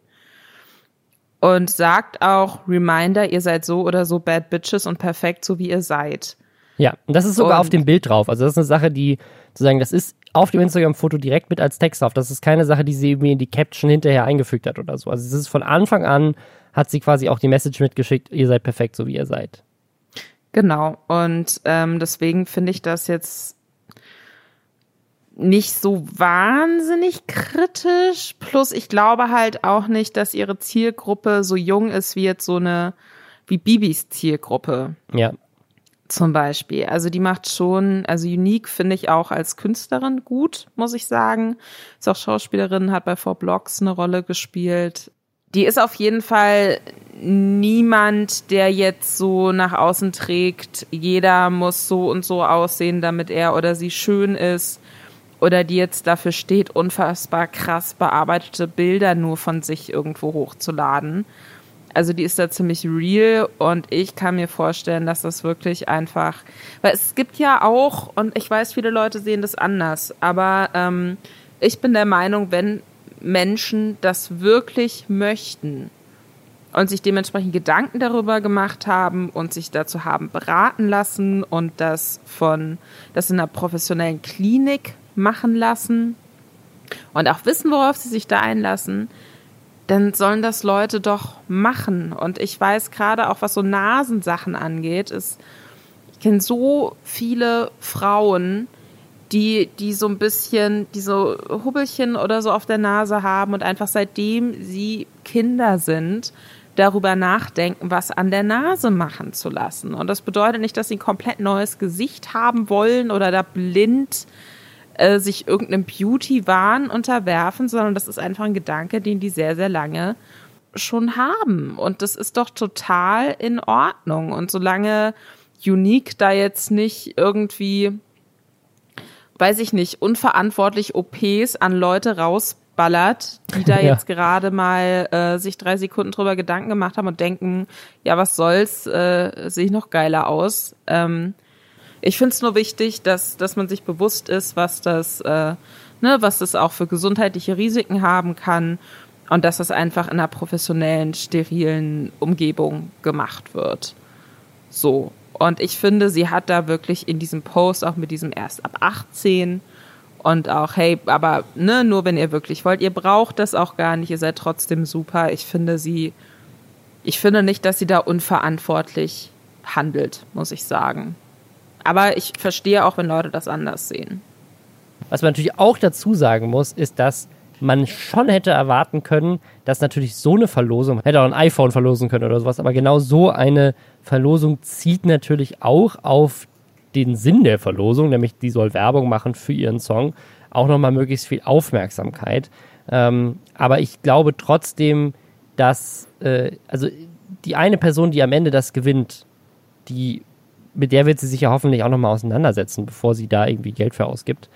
Und sagt auch, Reminder, ihr seid so oder so bad bitches und perfekt, so wie ihr seid. Ja, und das ist sogar und, auf dem Bild drauf. Also das ist eine Sache, die sozusagen, das ist auf dem Instagram-Foto direkt mit als Text drauf. Das ist keine Sache, die sie irgendwie in die Caption hinterher eingefügt hat oder so. Also es ist von Anfang an, hat sie quasi auch die Message mitgeschickt, ihr seid perfekt, so wie ihr seid. Genau. Und ähm, deswegen finde ich das jetzt nicht so wahnsinnig kritisch. Plus ich glaube halt auch nicht, dass ihre Zielgruppe so jung ist wie jetzt so eine, wie Bibis Zielgruppe. Ja. Zum Beispiel. Also die macht schon, also Unique finde ich auch als Künstlerin gut, muss ich sagen. Ist auch Schauspielerin, hat bei Four Blocks eine Rolle gespielt die ist auf jeden Fall niemand, der jetzt so nach außen trägt, jeder muss so und so aussehen, damit er oder sie schön ist. Oder die jetzt dafür steht, unfassbar krass bearbeitete Bilder nur von sich irgendwo hochzuladen. Also die ist da ziemlich real und ich kann mir vorstellen, dass das wirklich einfach, weil es gibt ja auch, und ich weiß, viele Leute sehen das anders, aber ähm, ich bin der Meinung, wenn Menschen das wirklich möchten und sich dementsprechend Gedanken darüber gemacht haben und sich dazu haben beraten lassen und das von das in einer professionellen Klinik machen lassen und auch wissen, worauf sie sich da einlassen, dann sollen das Leute doch machen. Und ich weiß gerade auch, was so Nasensachen angeht, ist, ich kenne so viele Frauen, die, die so ein bisschen, die so Hubbelchen oder so auf der Nase haben und einfach seitdem sie Kinder sind, darüber nachdenken, was an der Nase machen zu lassen. Und das bedeutet nicht, dass sie ein komplett neues Gesicht haben wollen oder da blind äh, sich irgendeinem Beauty-Wahn unterwerfen, sondern das ist einfach ein Gedanke, den die sehr, sehr lange schon haben. Und das ist doch total in Ordnung. Und solange Unique da jetzt nicht irgendwie weiß ich nicht, unverantwortlich OPs an Leute rausballert, die da *laughs* ja. jetzt gerade mal äh, sich drei Sekunden drüber Gedanken gemacht haben und denken, ja, was soll's, äh, sehe ich noch geiler aus. Ähm, ich finde es nur wichtig, dass, dass man sich bewusst ist, was das, äh, ne, was das auch für gesundheitliche Risiken haben kann und dass das einfach in einer professionellen, sterilen Umgebung gemacht wird. So. Und ich finde, sie hat da wirklich in diesem Post auch mit diesem erst ab 18 und auch, hey, aber ne, nur wenn ihr wirklich wollt, ihr braucht das auch gar nicht, ihr seid trotzdem super. Ich finde sie, ich finde nicht, dass sie da unverantwortlich handelt, muss ich sagen. Aber ich verstehe auch, wenn Leute das anders sehen. Was man natürlich auch dazu sagen muss, ist, dass man schon hätte erwarten können, dass natürlich so eine Verlosung, hätte auch ein iPhone verlosen können oder sowas, aber genau so eine Verlosung zielt natürlich auch auf den Sinn der Verlosung, nämlich die soll Werbung machen für ihren Song, auch nochmal möglichst viel Aufmerksamkeit. Ähm, aber ich glaube trotzdem, dass, äh, also die eine Person, die am Ende das gewinnt, die, mit der wird sie sich ja hoffentlich auch nochmal auseinandersetzen, bevor sie da irgendwie Geld für ausgibt.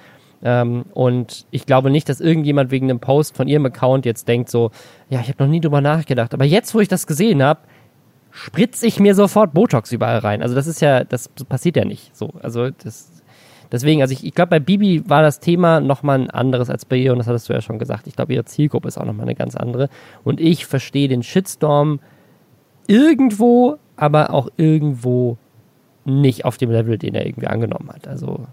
Ähm, und ich glaube nicht, dass irgendjemand wegen einem Post von ihrem Account jetzt denkt so, ja, ich habe noch nie drüber nachgedacht. Aber jetzt, wo ich das gesehen habe, spritze ich mir sofort Botox überall rein. Also das ist ja, das passiert ja nicht so. Also das, deswegen, also ich, ich glaube, bei Bibi war das Thema nochmal ein anderes als bei ihr und das hattest du ja schon gesagt. Ich glaube, ihre Zielgruppe ist auch nochmal eine ganz andere. Und ich verstehe den Shitstorm irgendwo, aber auch irgendwo nicht auf dem Level, den er irgendwie angenommen hat. Also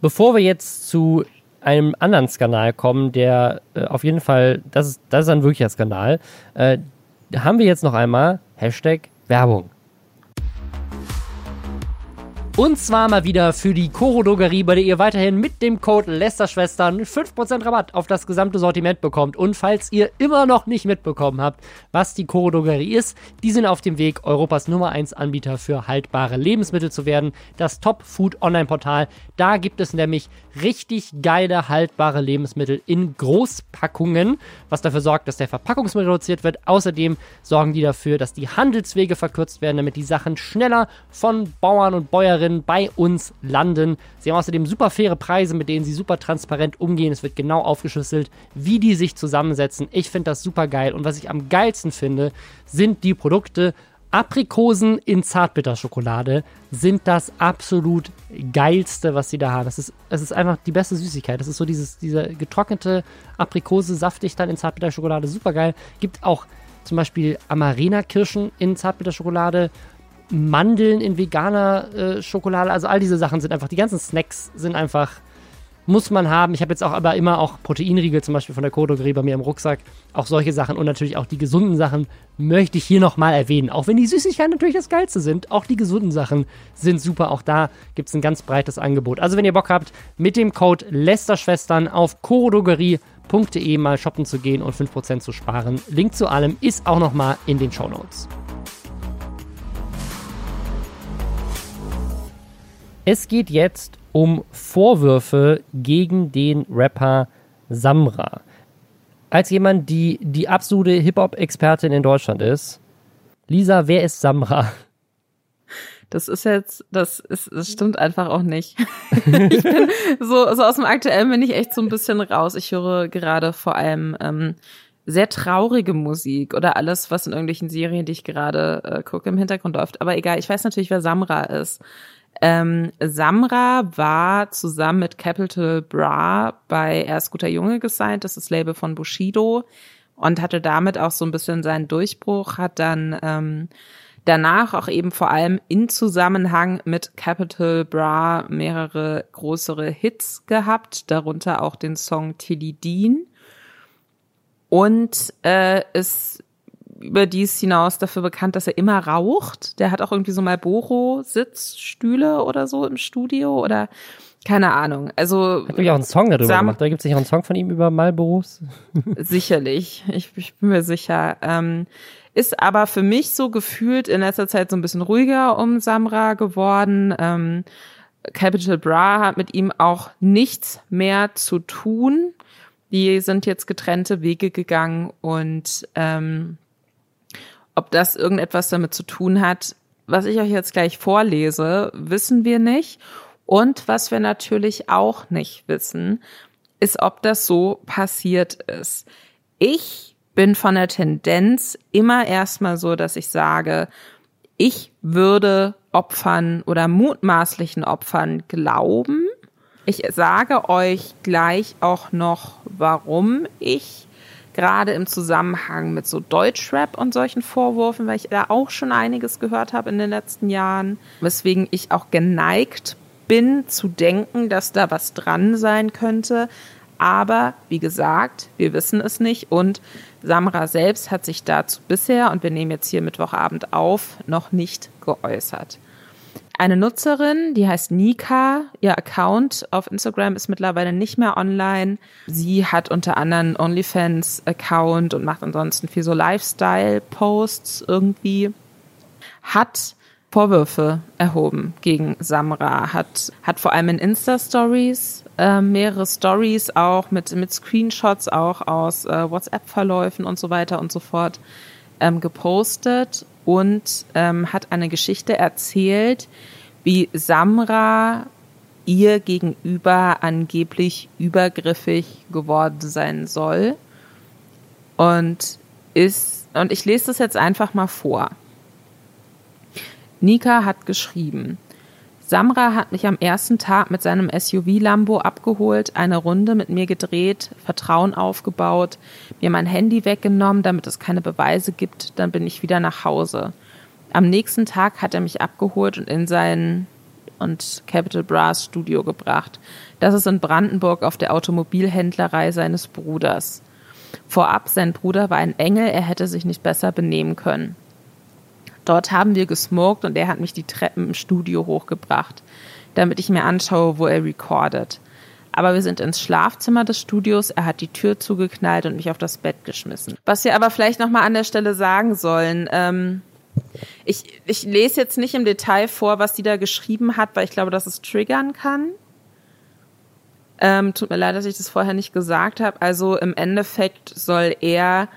Bevor wir jetzt zu einem anderen Skandal kommen, der äh, auf jeden Fall, das ist, das ist ein wirklicher Skandal, äh, haben wir jetzt noch einmal Hashtag Werbung. Und zwar mal wieder für die Koro Drogerie, bei der ihr weiterhin mit dem Code Lästerschwestern 5% Rabatt auf das gesamte Sortiment bekommt. Und falls ihr immer noch nicht mitbekommen habt, was die Koro Drogerie ist, die sind auf dem Weg, Europas Nummer 1 Anbieter für haltbare Lebensmittel zu werden. Das Top Food Online Portal. Da gibt es nämlich richtig geile haltbare Lebensmittel in Großpackungen, was dafür sorgt, dass der Verpackungsmüll reduziert wird. Außerdem sorgen die dafür, dass die Handelswege verkürzt werden, damit die Sachen schneller von Bauern und Bäuerinnen Händlerinnen bei uns landen. Sie haben außerdem super faire Preise, mit denen sie super transparent umgehen. Es wird genau aufgeschlüsselt, wie die sich zusammensetzen. Ich finde das super geil. Und was ich am geilsten finde, sind die Produkte Aprikosen in Zartbitterschokolade sind das absolut geilste, was sie da haben. Es ist, es ist einfach die beste Süßigkeit. Das ist so dieses, diese getrocknete Aprikose saftig dann in Zartbitterschokolade. Super geil. Gibt auch zum Beispiel Amarena-Kirschen in Zartbitterschokolade. Mandeln in veganer äh, Schokolade. Also all diese Sachen sind einfach, die ganzen Snacks sind einfach muss man haben. Ich habe jetzt auch aber immer auch Proteinriegel zum Beispiel von der Kodrogerie bei mir im Rucksack. Auch solche Sachen und natürlich auch die gesunden Sachen möchte ich hier nochmal erwähnen. Auch wenn die Süßigkeiten natürlich das Geilste sind, auch die gesunden Sachen sind super. Auch da gibt es ein ganz breites Angebot. Also wenn ihr Bock habt, mit dem Code Lästerschwestern auf kodrogerie.de mal shoppen zu gehen und 5% zu sparen. Link zu allem ist auch nochmal in den Show Notes. Es geht jetzt um Vorwürfe gegen den Rapper Samra. Als jemand, die die absolute Hip-Hop-Expertin in Deutschland ist, Lisa, wer ist Samra? Das ist jetzt, das ist, das stimmt einfach auch nicht. *laughs* ich bin so, so aus dem Aktuellen bin ich echt so ein bisschen raus. Ich höre gerade vor allem ähm, sehr traurige Musik oder alles, was in irgendwelchen Serien, die ich gerade äh, gucke, im Hintergrund läuft. Aber egal, ich weiß natürlich, wer Samra ist. Ähm, Samra war zusammen mit Capital Bra bei Erst guter Junge gesigned, das ist das Label von Bushido und hatte damit auch so ein bisschen seinen Durchbruch, hat dann ähm, danach auch eben vor allem in Zusammenhang mit Capital Bra mehrere größere Hits gehabt, darunter auch den Song Tilly Dean. Und äh, ist überdies hinaus dafür bekannt, dass er immer raucht. Der hat auch irgendwie so Marlboro-Sitzstühle oder so im Studio oder keine Ahnung. Also hat auch einen Song darüber Sam gemacht. Da gibt es nicht auch einen Song von ihm über Marlboros? *laughs* sicherlich, ich, ich, bin mir sicher. Ähm, ist aber für mich so gefühlt in letzter Zeit so ein bisschen ruhiger um Samra geworden. Ähm, Capital Bra hat mit ihm auch nichts mehr zu tun. Die sind jetzt getrennte Wege gegangen und ähm, ob das irgendetwas damit zu tun hat, was ich euch jetzt gleich vorlese, wissen wir nicht. Und was wir natürlich auch nicht wissen, ist, ob das so passiert ist. Ich bin von der Tendenz immer erstmal so, dass ich sage, ich würde Opfern oder mutmaßlichen Opfern glauben. Ich sage euch gleich auch noch, warum ich gerade im Zusammenhang mit so Deutschrap und solchen Vorwürfen, weil ich da auch schon einiges gehört habe in den letzten Jahren, weswegen ich auch geneigt bin zu denken, dass da was dran sein könnte. Aber wie gesagt, wir wissen es nicht und Samra selbst hat sich dazu bisher, und wir nehmen jetzt hier Mittwochabend auf, noch nicht geäußert eine Nutzerin, die heißt Nika. Ihr Account auf Instagram ist mittlerweile nicht mehr online. Sie hat unter anderem OnlyFans-Account und macht ansonsten viel so Lifestyle-Posts irgendwie. Hat Vorwürfe erhoben gegen Samra, hat, hat vor allem in Insta-Stories äh, mehrere Stories auch mit, mit Screenshots auch aus äh, WhatsApp-Verläufen und so weiter und so fort ähm, gepostet und ähm, hat eine Geschichte erzählt, wie Samra ihr gegenüber angeblich übergriffig geworden sein soll. Und ist, und ich lese das jetzt einfach mal vor. Nika hat geschrieben, Samra hat mich am ersten Tag mit seinem SUV Lambo abgeholt, eine Runde mit mir gedreht, Vertrauen aufgebaut, mir mein Handy weggenommen, damit es keine Beweise gibt, dann bin ich wieder nach Hause. Am nächsten Tag hat er mich abgeholt und in sein und Capital Brass Studio gebracht. Das ist in Brandenburg auf der Automobilhändlerei seines Bruders. Vorab, sein Bruder war ein Engel, er hätte sich nicht besser benehmen können. Dort haben wir gesmoked und er hat mich die Treppen im Studio hochgebracht, damit ich mir anschaue, wo er recordet. Aber wir sind ins Schlafzimmer des Studios, er hat die Tür zugeknallt und mich auf das Bett geschmissen. Was wir aber vielleicht nochmal an der Stelle sagen sollen, ähm, ich, ich lese jetzt nicht im Detail vor, was sie da geschrieben hat, weil ich glaube, dass es triggern kann. Ähm, tut mir leid, dass ich das vorher nicht gesagt habe. Also im Endeffekt soll er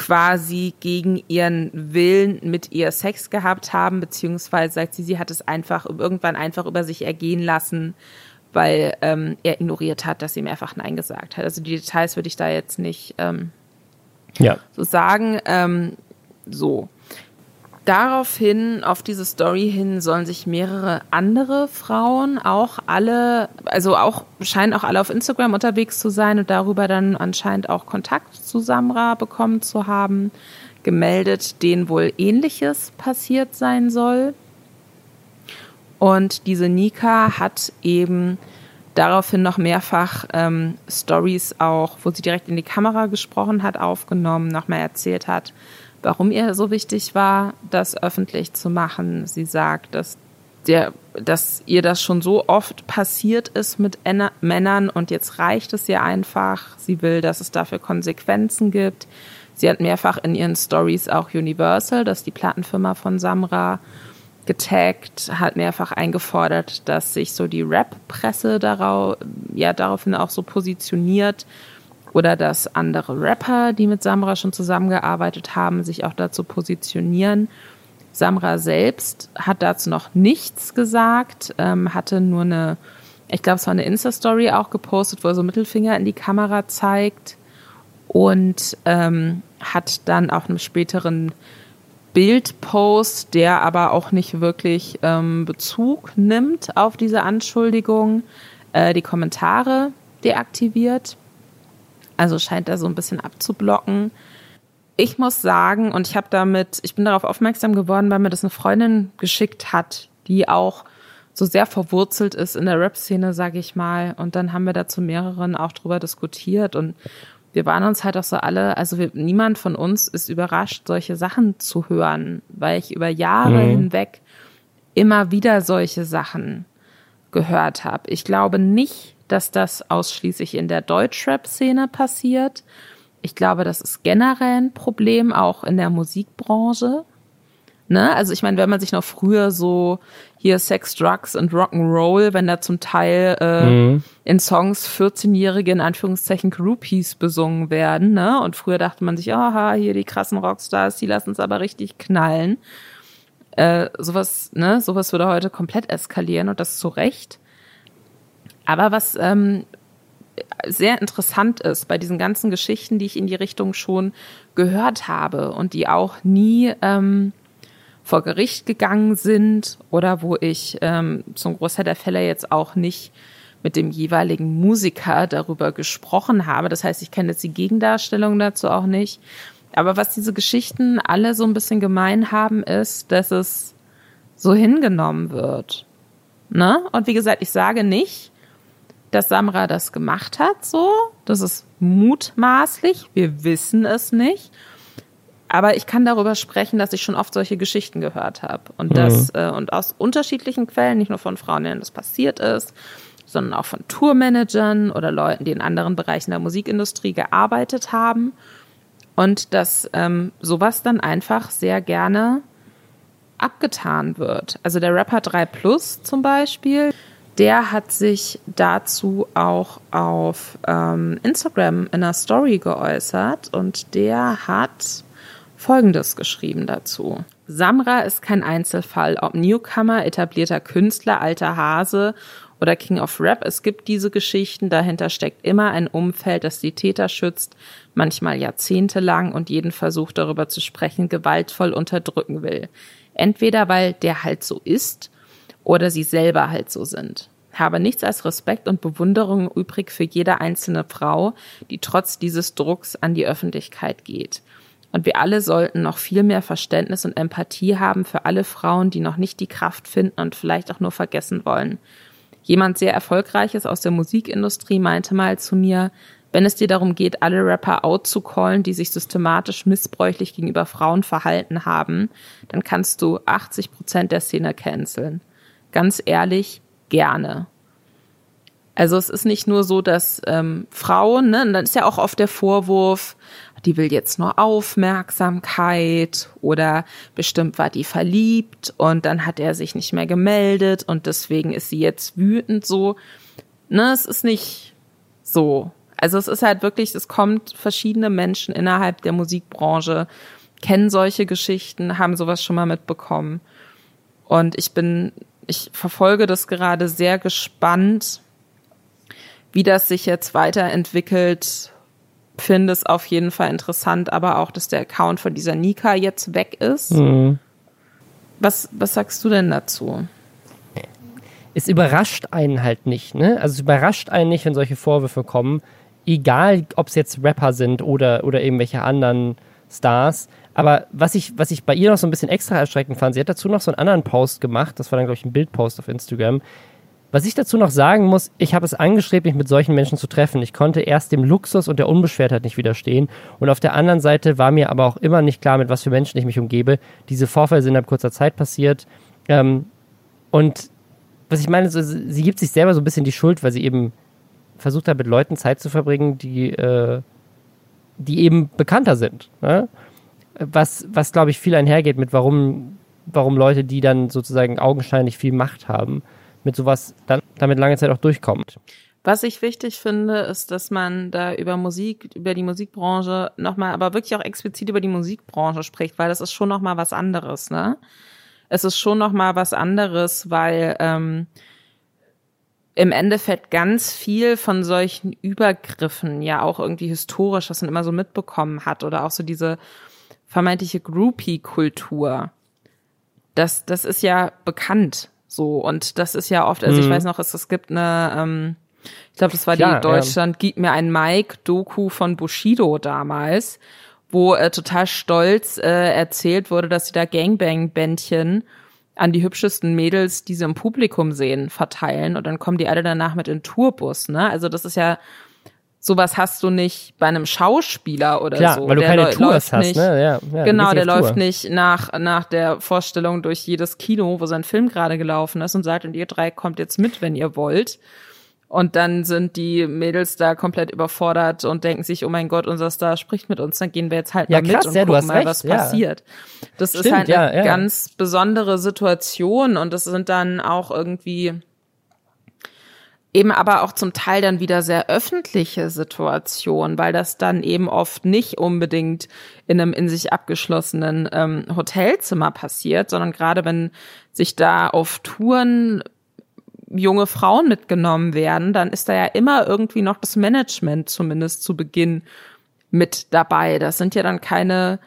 quasi gegen ihren Willen mit ihr Sex gehabt haben, beziehungsweise sagt sie, sie hat es einfach irgendwann einfach über sich ergehen lassen, weil ähm, er ignoriert hat, dass sie mehrfach Nein gesagt hat. Also die Details würde ich da jetzt nicht ähm, ja. so sagen. Ähm, so. Daraufhin, auf diese Story hin, sollen sich mehrere andere Frauen auch alle, also auch, scheinen auch alle auf Instagram unterwegs zu sein und darüber dann anscheinend auch Kontakt zu Samra bekommen zu haben, gemeldet, denen wohl ähnliches passiert sein soll. Und diese Nika hat eben daraufhin noch mehrfach ähm, Stories auch, wo sie direkt in die Kamera gesprochen hat, aufgenommen, nochmal erzählt hat, warum ihr so wichtig war, das öffentlich zu machen. Sie sagt, dass, der, dass ihr das schon so oft passiert ist mit Enna Männern und jetzt reicht es ihr einfach. Sie will, dass es dafür Konsequenzen gibt. Sie hat mehrfach in ihren Stories auch Universal, das ist die Plattenfirma von Samra, getaggt, hat mehrfach eingefordert, dass sich so die Rap-Presse darauf, ja, daraufhin auch so positioniert oder dass andere Rapper, die mit Samra schon zusammengearbeitet haben, sich auch dazu positionieren. Samra selbst hat dazu noch nichts gesagt, ähm, hatte nur eine, ich glaube, es war eine Insta-Story auch gepostet, wo er so Mittelfinger in die Kamera zeigt und ähm, hat dann auch einem späteren Bildpost, der aber auch nicht wirklich ähm, Bezug nimmt auf diese Anschuldigung, äh, die Kommentare deaktiviert. Also scheint er so ein bisschen abzublocken. Ich muss sagen, und ich habe damit, ich bin darauf aufmerksam geworden, weil mir das eine Freundin geschickt hat, die auch so sehr verwurzelt ist in der Rap-Szene, sage ich mal. Und dann haben wir dazu mehreren auch drüber diskutiert und wir waren uns halt auch so alle, also wir, niemand von uns ist überrascht, solche Sachen zu hören, weil ich über Jahre mhm. hinweg immer wieder solche Sachen gehört habe. Ich glaube nicht, dass das ausschließlich in der Deutschrap-Szene passiert. Ich glaube, das ist generell ein Problem, auch in der Musikbranche. Ne? Also ich meine, wenn man sich noch früher so hier Sex, Drugs und Rock'n'Roll, wenn da zum Teil äh, mhm. in Songs 14-jährige in Anführungszeichen Groupies besungen werden, ne? Und früher dachte man sich, aha, hier die krassen Rockstars, die lassen es aber richtig knallen. Äh, sowas, ne, sowas würde heute komplett eskalieren und das zu Recht. Aber was ähm, sehr interessant ist bei diesen ganzen Geschichten, die ich in die Richtung schon gehört habe und die auch nie ähm, vor Gericht gegangen sind oder wo ich ähm, zum Großteil der Fälle jetzt auch nicht mit dem jeweiligen Musiker darüber gesprochen habe. Das heißt, ich kenne jetzt die Gegendarstellung dazu auch nicht. Aber was diese Geschichten alle so ein bisschen gemein haben, ist, dass es so hingenommen wird. Ne? Und wie gesagt, ich sage nicht, dass Samra das gemacht hat, so. Das ist mutmaßlich. Wir wissen es nicht. Aber ich kann darüber sprechen, dass ich schon oft solche Geschichten gehört habe und das mhm. äh, und aus unterschiedlichen Quellen, nicht nur von Frauen, denen das passiert ist, sondern auch von Tourmanagern oder Leuten, die in anderen Bereichen der Musikindustrie gearbeitet haben und dass ähm, sowas dann einfach sehr gerne abgetan wird. Also der Rapper 3 Plus zum Beispiel, der hat sich dazu auch auf ähm, Instagram in einer Story geäußert und der hat Folgendes geschrieben dazu. Samra ist kein Einzelfall, ob Newcomer, etablierter Künstler, alter Hase oder King of Rap. Es gibt diese Geschichten, dahinter steckt immer ein Umfeld, das die Täter schützt, manchmal jahrzehntelang und jeden Versuch darüber zu sprechen gewaltvoll unterdrücken will. Entweder weil der halt so ist oder sie selber halt so sind. Habe nichts als Respekt und Bewunderung übrig für jede einzelne Frau, die trotz dieses Drucks an die Öffentlichkeit geht. Und wir alle sollten noch viel mehr Verständnis und Empathie haben für alle Frauen, die noch nicht die Kraft finden und vielleicht auch nur vergessen wollen. Jemand sehr Erfolgreiches aus der Musikindustrie meinte mal zu mir, wenn es dir darum geht, alle Rapper out zu callen, die sich systematisch missbräuchlich gegenüber Frauen verhalten haben, dann kannst du 80 Prozent der Szene canceln. Ganz ehrlich, gerne. Also es ist nicht nur so, dass ähm, Frauen, ne, und dann ist ja auch oft der Vorwurf, die will jetzt nur Aufmerksamkeit oder bestimmt war die verliebt und dann hat er sich nicht mehr gemeldet und deswegen ist sie jetzt wütend so. Ne, es ist nicht so. Also es ist halt wirklich, es kommt verschiedene Menschen innerhalb der Musikbranche, kennen solche Geschichten, haben sowas schon mal mitbekommen. Und ich bin, ich verfolge das gerade sehr gespannt, wie das sich jetzt weiterentwickelt finde es auf jeden Fall interessant, aber auch, dass der Account von dieser Nika jetzt weg ist. Mhm. Was, was sagst du denn dazu? Es überrascht einen halt nicht, ne? Also es überrascht einen nicht, wenn solche Vorwürfe kommen. Egal, ob es jetzt Rapper sind oder, oder irgendwelche anderen Stars. Aber was ich, was ich bei ihr noch so ein bisschen extra erschreckend fand, sie hat dazu noch so einen anderen Post gemacht, das war dann, glaube ich, ein Bildpost auf Instagram. Was ich dazu noch sagen muss, ich habe es angestrebt, mich mit solchen Menschen zu treffen. Ich konnte erst dem Luxus und der Unbeschwertheit nicht widerstehen. Und auf der anderen Seite war mir aber auch immer nicht klar, mit was für Menschen ich mich umgebe. Diese Vorfälle sind in kurzer Zeit passiert. Ähm, und was ich meine, so, sie gibt sich selber so ein bisschen die Schuld, weil sie eben versucht hat, mit Leuten Zeit zu verbringen, die, äh, die eben bekannter sind. Ne? Was, was glaube ich, viel einhergeht mit, warum, warum Leute, die dann sozusagen augenscheinlich viel Macht haben, mit sowas dann damit lange Zeit auch durchkommt. Was ich wichtig finde, ist, dass man da über Musik, über die Musikbranche nochmal, aber wirklich auch explizit über die Musikbranche spricht, weil das ist schon nochmal was anderes, ne? Es ist schon nochmal was anderes, weil ähm, im Endeffekt ganz viel von solchen Übergriffen ja auch irgendwie historisch, was man immer so mitbekommen hat, oder auch so diese vermeintliche Groupie-Kultur. Das, das ist ja bekannt. So, und das ist ja oft, also mhm. ich weiß noch, es, es gibt eine, ähm, ich glaube, das war Klar, die Deutschland, ja. gib mir ein Mike-Doku von Bushido damals, wo äh, total stolz äh, erzählt wurde, dass sie da Gangbang-Bändchen an die hübschesten Mädels, die sie im Publikum sehen, verteilen und dann kommen die alle danach mit in Tourbus, ne? Also das ist ja sowas hast du nicht bei einem Schauspieler oder Klar, so. Weil du der keine Tours hast, nicht, ne? Ja, ja, genau, der läuft nicht nach, nach der Vorstellung durch jedes Kino, wo sein Film gerade gelaufen ist und sagt, und ihr drei kommt jetzt mit, wenn ihr wollt. Und dann sind die Mädels da komplett überfordert und denken sich, oh mein Gott, unser Star spricht mit uns, dann gehen wir jetzt halt ja, mal krass, mit und ja, gucken mal, recht, was ja. passiert. Das Stimmt, ist halt eine ganz besondere Situation und das sind dann auch irgendwie eben aber auch zum Teil dann wieder sehr öffentliche Situationen, weil das dann eben oft nicht unbedingt in einem in sich abgeschlossenen ähm, Hotelzimmer passiert, sondern gerade wenn sich da auf Touren junge Frauen mitgenommen werden, dann ist da ja immer irgendwie noch das Management zumindest zu Beginn mit dabei. Das sind ja dann keine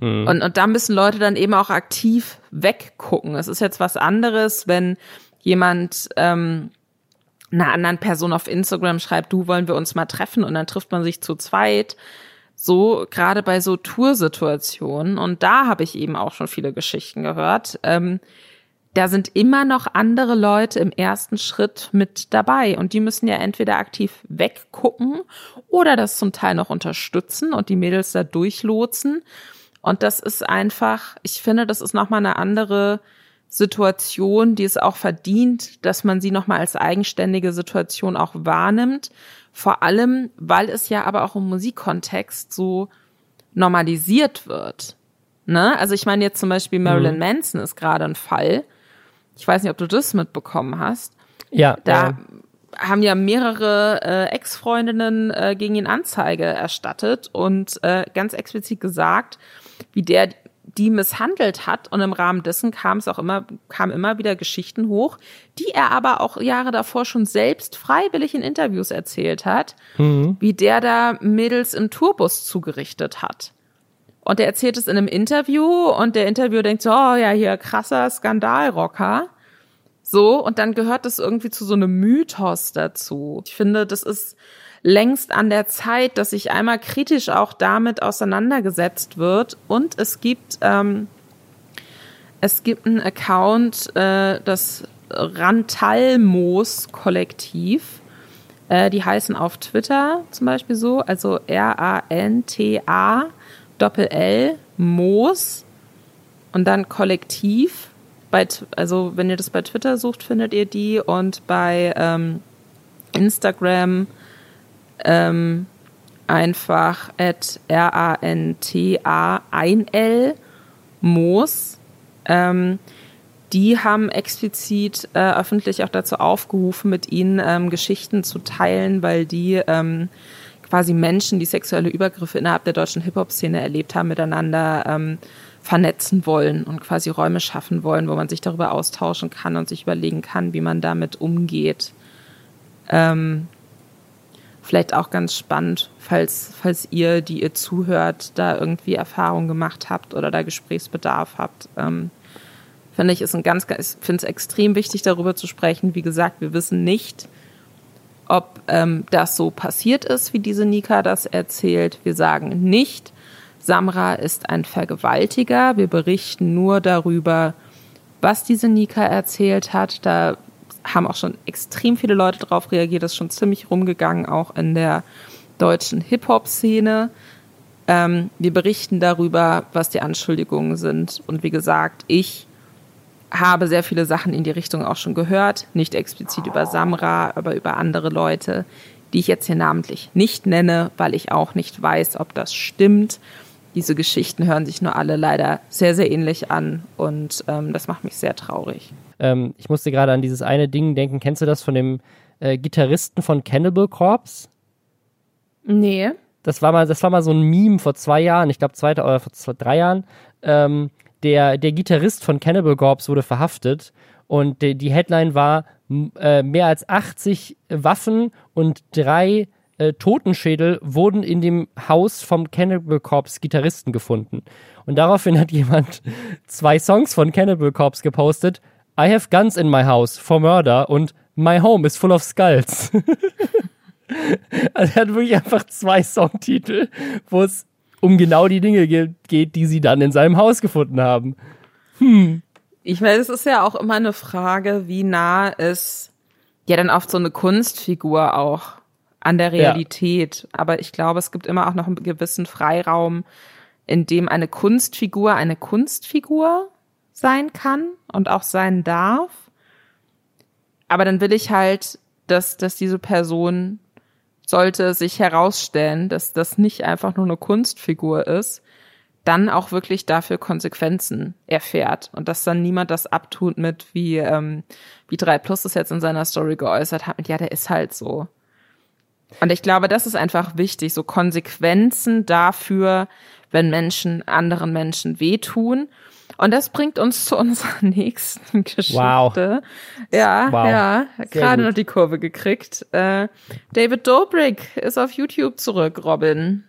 mhm. und, und da müssen Leute dann eben auch aktiv weggucken. Es ist jetzt was anderes, wenn jemand ähm, einer anderen Person auf Instagram schreibt, du wollen wir uns mal treffen und dann trifft man sich zu zweit. So gerade bei so Toursituationen und da habe ich eben auch schon viele Geschichten gehört. Ähm, da sind immer noch andere Leute im ersten Schritt mit dabei und die müssen ja entweder aktiv weggucken oder das zum Teil noch unterstützen und die Mädels da durchlotsen. Und das ist einfach, ich finde, das ist nochmal eine andere Situation, die es auch verdient, dass man sie nochmal als eigenständige Situation auch wahrnimmt. Vor allem, weil es ja aber auch im Musikkontext so normalisiert wird. Ne? Also ich meine jetzt zum Beispiel Marilyn mhm. Manson ist gerade ein Fall. Ich weiß nicht, ob du das mitbekommen hast. Ja. Da ja. haben ja mehrere äh, Ex-Freundinnen äh, gegen ihn Anzeige erstattet und äh, ganz explizit gesagt, wie der die misshandelt hat und im Rahmen dessen kam es auch immer, kam immer wieder Geschichten hoch, die er aber auch Jahre davor schon selbst freiwillig in Interviews erzählt hat, mhm. wie der da Mädels im Tourbus zugerichtet hat. Und er erzählt es in einem Interview und der Interviewer denkt so, oh ja, hier krasser Skandalrocker. So, und dann gehört das irgendwie zu so einem Mythos dazu. Ich finde, das ist längst an der Zeit, dass sich einmal kritisch auch damit auseinandergesetzt wird. Und es gibt, ähm, es gibt einen Account, äh, das Rantalmos-Kollektiv. Äh, die heißen auf Twitter zum Beispiel so, also R-A-N-T-A Doppel-L Moos und dann Kollektiv. Bei, also wenn ihr das bei Twitter sucht, findet ihr die und bei ähm, Instagram ähm, einfach at R-A-N-T-A ein L Moos. Ähm, die haben explizit äh, öffentlich auch dazu aufgerufen, mit ihnen ähm, Geschichten zu teilen, weil die ähm, quasi Menschen, die sexuelle Übergriffe innerhalb der deutschen Hip-Hop-Szene erlebt haben, miteinander ähm, vernetzen wollen und quasi Räume schaffen wollen, wo man sich darüber austauschen kann und sich überlegen kann, wie man damit umgeht. Ähm, vielleicht auch ganz spannend, falls, falls ihr, die ihr zuhört, da irgendwie Erfahrung gemacht habt oder da Gesprächsbedarf habt, ähm, finde ich, ist ein ganz, ich finde es extrem wichtig, darüber zu sprechen. Wie gesagt, wir wissen nicht, ob ähm, das so passiert ist, wie diese Nika das erzählt. Wir sagen nicht, Samra ist ein Vergewaltiger. Wir berichten nur darüber, was diese Nika erzählt hat. Da haben auch schon extrem viele Leute drauf reagiert. Das ist schon ziemlich rumgegangen, auch in der deutschen Hip-Hop-Szene. Ähm, wir berichten darüber, was die Anschuldigungen sind. Und wie gesagt, ich habe sehr viele Sachen in die Richtung auch schon gehört. Nicht explizit über Samra, aber über andere Leute, die ich jetzt hier namentlich nicht nenne, weil ich auch nicht weiß, ob das stimmt. Diese Geschichten hören sich nur alle leider sehr, sehr ähnlich an und ähm, das macht mich sehr traurig. Ähm, ich musste gerade an dieses eine Ding denken. Kennst du das von dem äh, Gitarristen von Cannibal Corpse? Nee. Das war mal, das war mal so ein Meme vor zwei Jahren, ich glaube zwei oder vor drei Jahren. Ähm, der, der Gitarrist von Cannibal Corpse wurde verhaftet und die, die Headline war äh, mehr als 80 Waffen und drei äh, Totenschädel wurden in dem Haus vom Cannibal Corpse Gitarristen gefunden. Und daraufhin hat jemand *laughs* zwei Songs von Cannibal Corpse gepostet. I have guns in my house for murder und My home is full of skulls. *laughs* also er hat wirklich einfach zwei Songtitel, wo es um genau die Dinge geht, die sie dann in seinem Haus gefunden haben. Hm. Ich meine, es ist ja auch immer eine Frage, wie nah ist ja dann oft so eine Kunstfigur auch an der Realität. Ja. Aber ich glaube, es gibt immer auch noch einen gewissen Freiraum, in dem eine Kunstfigur eine Kunstfigur sein kann und auch sein darf. Aber dann will ich halt, dass, dass diese Person sollte sich herausstellen, dass das nicht einfach nur eine Kunstfigur ist, dann auch wirklich dafür Konsequenzen erfährt und dass dann niemand das abtut mit, wie, ähm, wie 3 Plus es jetzt in seiner Story geäußert hat, mit, ja, der ist halt so. Und ich glaube, das ist einfach wichtig, so Konsequenzen dafür, wenn Menschen anderen Menschen wehtun und das bringt uns zu unserer *laughs* nächsten Geschichte. Wow. Ja, wow. ja, gerade noch die Kurve gekriegt. Äh, David Dobrik ist auf YouTube zurück, Robin.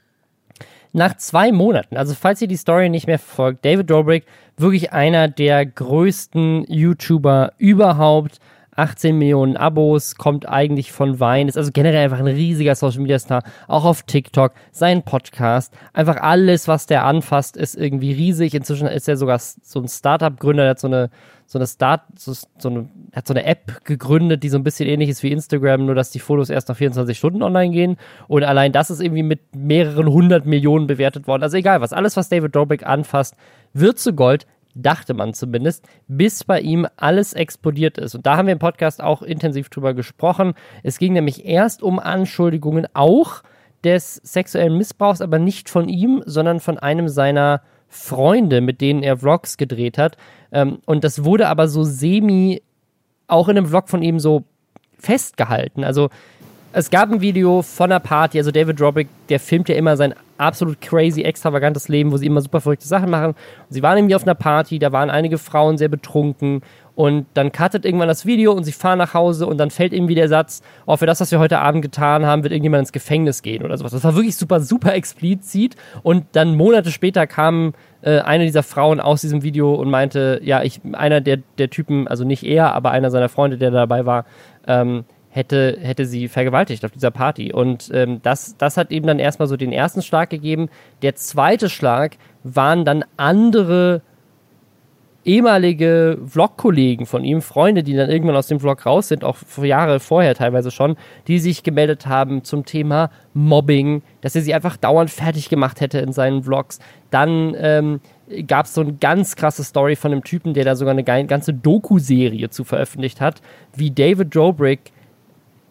Nach zwei Monaten, also falls ihr die Story nicht mehr verfolgt, David Dobrik, wirklich einer der größten YouTuber überhaupt 18 Millionen Abos, kommt eigentlich von Wein, ist also generell einfach ein riesiger Social Media Star, auch auf TikTok, sein Podcast, einfach alles, was der anfasst, ist irgendwie riesig. Inzwischen ist er sogar so ein Startup-Gründer, der hat so eine, so eine Start, so, so eine, hat so eine App gegründet, die so ein bisschen ähnlich ist wie Instagram, nur dass die Fotos erst nach 24 Stunden online gehen. Und allein das ist irgendwie mit mehreren hundert Millionen bewertet worden. Also egal was, alles, was David Dobrik anfasst, wird zu Gold dachte man zumindest, bis bei ihm alles explodiert ist. Und da haben wir im Podcast auch intensiv drüber gesprochen. Es ging nämlich erst um Anschuldigungen auch des sexuellen Missbrauchs, aber nicht von ihm, sondern von einem seiner Freunde, mit denen er Vlogs gedreht hat. Ähm, und das wurde aber so semi auch in einem Vlog von ihm so festgehalten. Also es gab ein Video von einer Party, also David Drobrick, der filmt ja immer sein absolut crazy, extravagantes Leben, wo sie immer super verrückte Sachen machen. Und sie waren irgendwie auf einer Party, da waren einige Frauen sehr betrunken und dann cuttet irgendwann das Video und sie fahren nach Hause und dann fällt irgendwie der Satz, oh, für das, was wir heute Abend getan haben, wird irgendjemand ins Gefängnis gehen oder sowas. Das war wirklich super, super explizit und dann Monate später kam äh, eine dieser Frauen aus diesem Video und meinte, ja, ich, einer der, der Typen, also nicht er, aber einer seiner Freunde, der dabei war, ähm, hätte, hätte sie vergewaltigt auf dieser Party. Und ähm, das, das hat eben dann erstmal so den ersten Schlag gegeben. Der zweite Schlag waren dann andere ehemalige Vlog-Kollegen von ihm, Freunde, die dann irgendwann aus dem Vlog raus sind, auch Jahre vorher teilweise schon, die sich gemeldet haben zum Thema Mobbing, dass er sie einfach dauernd fertig gemacht hätte in seinen Vlogs. Dann ähm, gab es so eine ganz krasse Story von einem Typen, der da sogar eine ganze Doku-Serie zu veröffentlicht hat, wie David Dobrik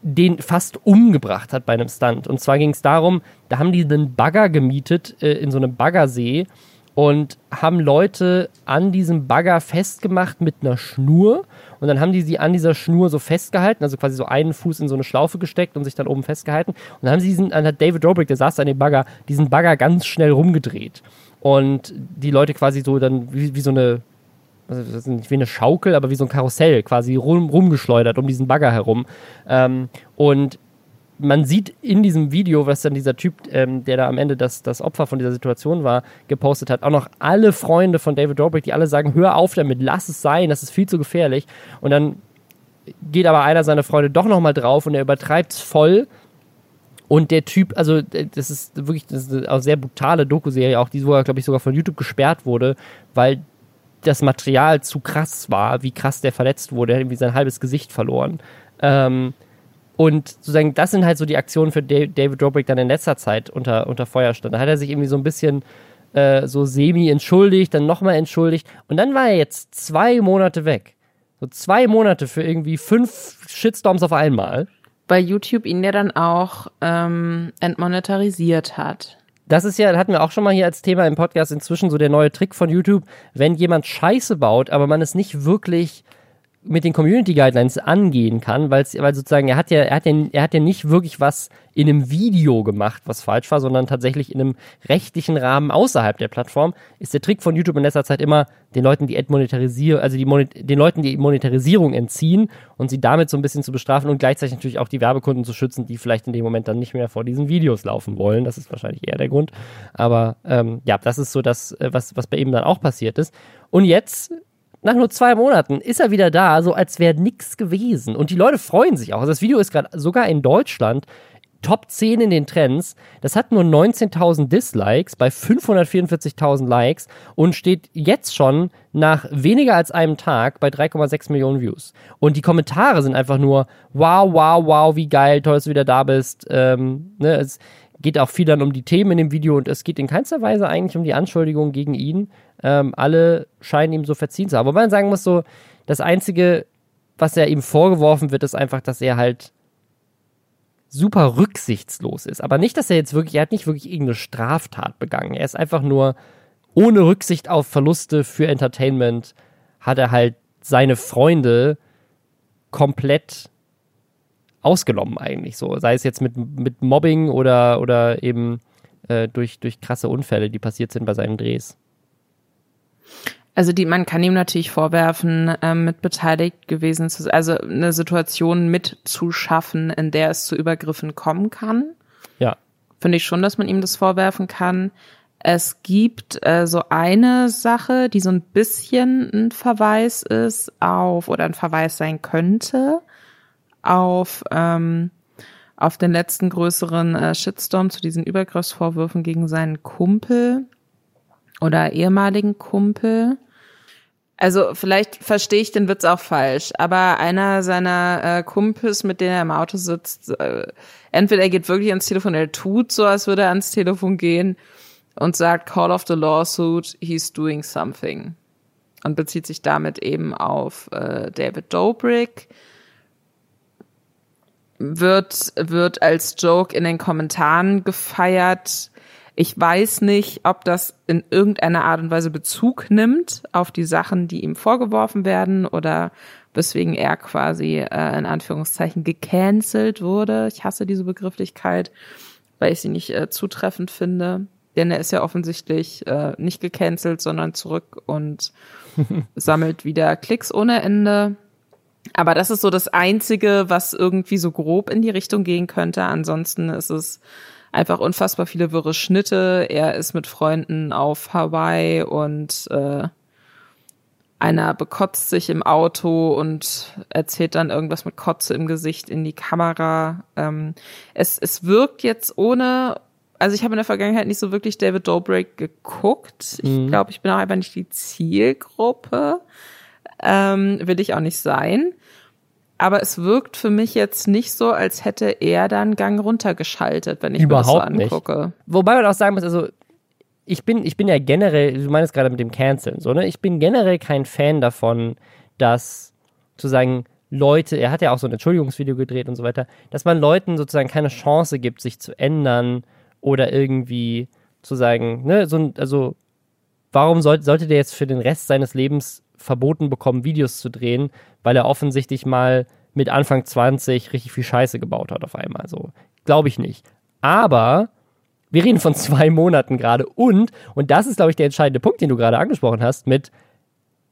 den fast umgebracht hat bei einem Stunt. Und zwar ging es darum, da haben die einen Bagger gemietet äh, in so einem Baggersee und haben Leute an diesem Bagger festgemacht mit einer Schnur. Und dann haben die sie an dieser Schnur so festgehalten, also quasi so einen Fuß in so eine Schlaufe gesteckt und sich dann oben festgehalten. Und dann haben sie diesen, dann hat David Dobrik, der saß an dem Bagger, diesen Bagger ganz schnell rumgedreht. Und die Leute quasi so dann wie, wie so eine also nicht wie eine Schaukel, aber wie so ein Karussell quasi rum, rumgeschleudert um diesen Bagger herum. Ähm, und man sieht in diesem Video, was dann dieser Typ, ähm, der da am Ende das, das Opfer von dieser Situation war, gepostet hat, auch noch alle Freunde von David Dobrik, die alle sagen, hör auf damit, lass es sein, das ist viel zu gefährlich. Und dann geht aber einer seiner Freunde doch nochmal drauf und er übertreibt es voll. Und der Typ, also das ist wirklich das ist eine sehr brutale Doku-Serie, auch die, wo er, glaube ich, sogar von YouTube gesperrt wurde, weil das Material zu krass war, wie krass der verletzt wurde. Er hat irgendwie sein halbes Gesicht verloren. Ähm, und sozusagen, das sind halt so die Aktionen, für David Dobrik dann in letzter Zeit unter, unter Feuer stand. Da hat er sich irgendwie so ein bisschen äh, so semi entschuldigt, dann nochmal entschuldigt. Und dann war er jetzt zwei Monate weg. So zwei Monate für irgendwie fünf Shitstorms auf einmal. Weil YouTube ihn ja dann auch ähm, entmonetarisiert hat. Das ist ja, hatten wir auch schon mal hier als Thema im Podcast inzwischen so der neue Trick von YouTube, wenn jemand Scheiße baut, aber man es nicht wirklich mit den Community Guidelines angehen kann, weil sozusagen er hat ja er hat ja er hat ja nicht wirklich was in einem Video gemacht, was falsch war, sondern tatsächlich in einem rechtlichen Rahmen außerhalb der Plattform. Ist der Trick von YouTube in letzter Zeit immer den Leuten die Monetarisierung, also die Monet den Leuten die Monetarisierung entziehen und sie damit so ein bisschen zu bestrafen und gleichzeitig natürlich auch die Werbekunden zu schützen, die vielleicht in dem Moment dann nicht mehr vor diesen Videos laufen wollen. Das ist wahrscheinlich eher der Grund. Aber ähm, ja, das ist so das, äh, was was bei ihm dann auch passiert ist. Und jetzt nach nur zwei Monaten ist er wieder da, so als wäre nichts gewesen. Und die Leute freuen sich auch. Also das Video ist gerade sogar in Deutschland Top 10 in den Trends. Das hat nur 19.000 Dislikes bei 544.000 Likes und steht jetzt schon nach weniger als einem Tag bei 3,6 Millionen Views. Und die Kommentare sind einfach nur wow, wow, wow, wie geil, toll, dass du wieder da bist. Ähm, ne, es geht auch viel dann um die Themen in dem Video und es geht in keinster Weise eigentlich um die Anschuldigungen gegen ihn. Ähm, alle scheinen ihm so verziehen zu haben. Wobei man sagen muss, so, das Einzige, was er ihm vorgeworfen wird, ist einfach, dass er halt super rücksichtslos ist. Aber nicht, dass er jetzt wirklich, er hat nicht wirklich irgendeine Straftat begangen. Er ist einfach nur ohne Rücksicht auf Verluste für Entertainment, hat er halt seine Freunde komplett ausgenommen eigentlich so. Sei es jetzt mit, mit Mobbing oder, oder eben äh, durch, durch krasse Unfälle, die passiert sind bei seinen Drehs. Also die, man kann ihm natürlich vorwerfen, ähm, mit beteiligt gewesen zu, also eine Situation mitzuschaffen, in der es zu Übergriffen kommen kann. Ja. Finde ich schon, dass man ihm das vorwerfen kann. Es gibt äh, so eine Sache, die so ein bisschen ein Verweis ist auf oder ein Verweis sein könnte auf ähm, auf den letzten größeren äh, Shitstorm zu diesen Übergriffsvorwürfen gegen seinen Kumpel oder ehemaligen Kumpel. Also vielleicht verstehe ich den Witz auch falsch, aber einer seiner äh, Kumpels, mit denen er im Auto sitzt, äh, entweder er geht wirklich ans Telefon, er tut so, als würde er ans Telefon gehen und sagt, Call of the Lawsuit, he's doing something. Und bezieht sich damit eben auf äh, David Dobrik. Wird, wird als Joke in den Kommentaren gefeiert ich weiß nicht, ob das in irgendeiner Art und Weise Bezug nimmt auf die Sachen, die ihm vorgeworfen werden oder weswegen er quasi äh, in Anführungszeichen gecancelt wurde. Ich hasse diese Begrifflichkeit, weil ich sie nicht äh, zutreffend finde. Denn er ist ja offensichtlich äh, nicht gecancelt, sondern zurück und *laughs* sammelt wieder Klicks ohne Ende. Aber das ist so das Einzige, was irgendwie so grob in die Richtung gehen könnte. Ansonsten ist es einfach unfassbar viele wirre Schnitte. Er ist mit Freunden auf Hawaii und äh, einer bekotzt sich im Auto und erzählt dann irgendwas mit Kotze im Gesicht in die Kamera. Ähm, es, es wirkt jetzt ohne, also ich habe in der Vergangenheit nicht so wirklich David Dobrik geguckt. Ich mhm. glaube, ich bin auch einfach nicht die Zielgruppe. Ähm, will ich auch nicht sein aber es wirkt für mich jetzt nicht so, als hätte er dann Gang runtergeschaltet, wenn ich Überhaupt mir das so angucke. Nicht. Wobei man auch sagen muss, also ich bin, ich bin ja generell, du meinst gerade mit dem Canceln, so, ne? Ich bin generell kein Fan davon, dass zu sagen, Leute, er hat ja auch so ein Entschuldigungsvideo gedreht und so weiter, dass man Leuten sozusagen keine Chance gibt, sich zu ändern oder irgendwie zu sagen, ne, so, also warum sollte, sollte der jetzt für den Rest seines Lebens verboten bekommen, Videos zu drehen, weil er offensichtlich mal mit Anfang 20 richtig viel Scheiße gebaut hat auf einmal. So, glaube ich nicht. Aber wir reden von zwei *laughs* Monaten gerade und, und das ist, glaube ich, der entscheidende Punkt, den du gerade angesprochen hast, mit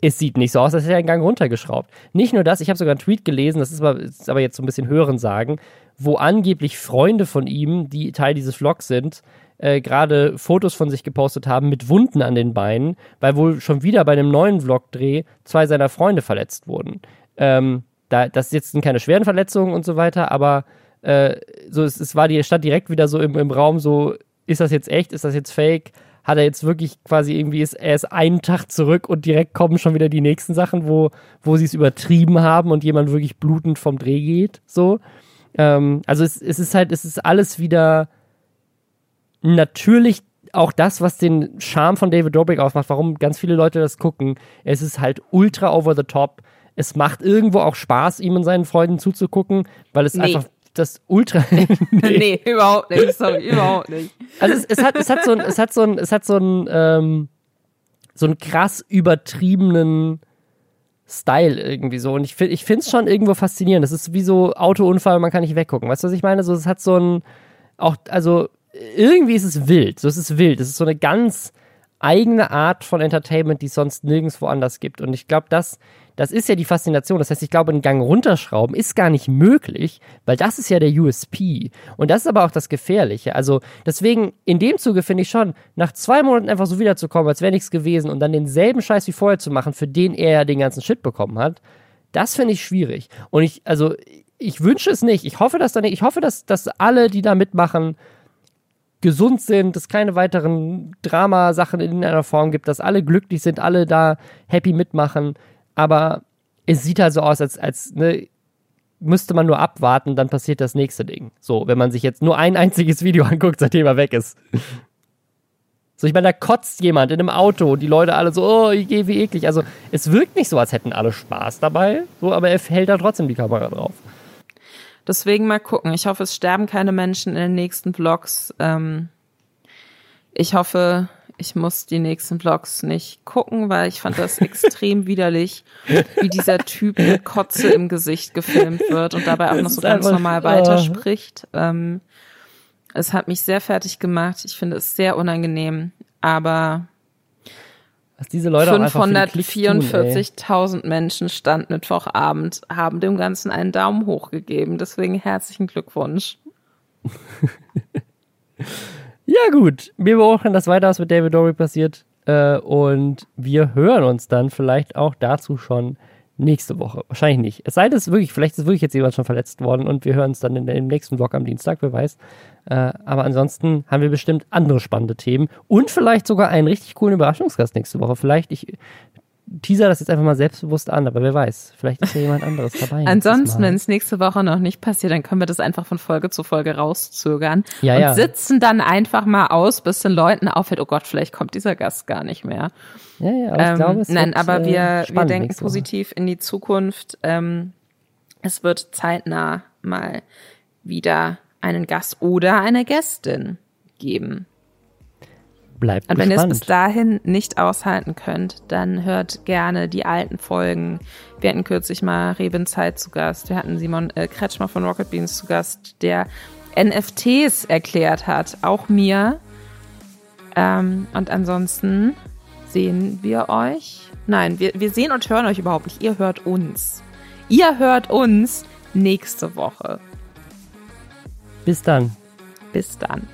es sieht nicht so aus, als hätte er einen Gang runtergeschraubt. Nicht nur das, ich habe sogar einen Tweet gelesen, das ist aber, ist aber jetzt so ein bisschen Hören sagen, wo angeblich Freunde von ihm, die Teil dieses Vlogs sind, äh, gerade Fotos von sich gepostet haben mit Wunden an den Beinen, weil wohl schon wieder bei einem neuen Vlog-Dreh zwei seiner Freunde verletzt wurden. Ähm, da, das jetzt sind keine schweren Verletzungen und so weiter, aber äh, so es, es war die stand direkt wieder so im, im Raum so, ist das jetzt echt, ist das jetzt fake? Hat er jetzt wirklich quasi irgendwie, ist, er ist einen Tag zurück und direkt kommen schon wieder die nächsten Sachen, wo, wo sie es übertrieben haben und jemand wirklich blutend vom Dreh geht, so. Ähm, also es, es ist halt, es ist alles wieder natürlich auch das, was den Charme von David Dobrik ausmacht, warum ganz viele Leute das gucken. Es ist halt ultra over the top. Es macht irgendwo auch Spaß, ihm und seinen Freunden zuzugucken, weil es nee. einfach das Ultra. nee. *laughs* *laughs* nee. überhaupt nicht. Sorry, überhaupt nicht. Also es, es, hat, es hat so ein, es hat so ein, es hat so ein, ähm, so einen krass übertriebenen Style irgendwie so. Und ich, ich finde es schon irgendwo faszinierend. Das ist wie so Autounfall, man kann nicht weggucken. Weißt du, was ich meine? So, es hat so ein, auch, also irgendwie ist es wild. So, es ist wild. Es ist so eine ganz eigene Art von Entertainment, die es sonst nirgendwo anders gibt. Und ich glaube, das, das ist ja die Faszination. Das heißt, ich glaube, einen Gang runterschrauben ist gar nicht möglich, weil das ist ja der USP. Und das ist aber auch das Gefährliche. Also deswegen, in dem Zuge finde ich schon, nach zwei Monaten einfach so wiederzukommen, als wäre nichts gewesen und dann denselben Scheiß wie vorher zu machen, für den er ja den ganzen Shit bekommen hat, das finde ich schwierig. Und ich, also, ich wünsche es nicht. Ich hoffe, dass dann, ich hoffe, dass, dass alle, die da mitmachen, gesund sind, dass keine weiteren Dramasachen in irgendeiner Form gibt, dass alle glücklich sind, alle da happy mitmachen. Aber es sieht halt so aus, als, als ne, müsste man nur abwarten, dann passiert das nächste Ding. So, wenn man sich jetzt nur ein einziges Video *laughs* anguckt, seitdem er weg ist. So, ich meine, da kotzt jemand in einem Auto und die Leute alle so, oh, ich gehe wie eklig. Also, es wirkt nicht so, als hätten alle Spaß dabei, so, aber er hält da trotzdem die Kamera drauf. Deswegen mal gucken. Ich hoffe, es sterben keine Menschen in den nächsten Vlogs. Ähm, ich hoffe, ich muss die nächsten Vlogs nicht gucken, weil ich fand das *laughs* extrem widerlich, wie dieser Typ mit Kotze im Gesicht gefilmt wird und dabei auch noch so ganz normal weiterspricht. Ähm, es hat mich sehr fertig gemacht. Ich finde es sehr unangenehm, aber was diese Leute 544.000 Menschen stand Mittwochabend, haben dem Ganzen einen Daumen hoch gegeben. Deswegen herzlichen Glückwunsch. *laughs* ja, gut. Wir beobachten das weiter, was mit David Dory passiert. Äh, und wir hören uns dann vielleicht auch dazu schon nächste Woche. Wahrscheinlich nicht. Es sei denn, es wirklich, vielleicht ist wirklich jetzt jemand schon verletzt worden und wir hören uns dann in, im nächsten Vlog am Dienstag, wer weiß. Äh, aber ansonsten haben wir bestimmt andere spannende Themen und vielleicht sogar einen richtig coolen Überraschungsgast nächste Woche. Vielleicht, ich teaser das jetzt einfach mal selbstbewusst an, aber wer weiß, vielleicht ist ja jemand anderes *laughs* dabei. Ansonsten, wenn es nächste Woche noch nicht passiert, dann können wir das einfach von Folge zu Folge rauszögern ja, und ja. sitzen dann einfach mal aus, bis den Leuten auffällt, oh Gott, vielleicht kommt dieser Gast gar nicht mehr. Ja, ja, aber ähm, ich glaube, es Nein, wird, aber wir, äh, wir denken positiv in die Zukunft. Ähm, es wird zeitnah mal wieder einen Gast oder eine Gästin geben. Bleibt Und wenn ihr es bis dahin nicht aushalten könnt, dann hört gerne die alten Folgen. Wir hatten kürzlich mal Reben Zeit zu Gast. Wir hatten Simon äh, Kretschmer von Rocket Beans zu Gast, der NFTs erklärt hat. Auch mir. Ähm, und ansonsten sehen wir euch. Nein, wir, wir sehen und hören euch überhaupt nicht. Ihr hört uns. Ihr hört uns nächste Woche. Bis dann. Bis dann.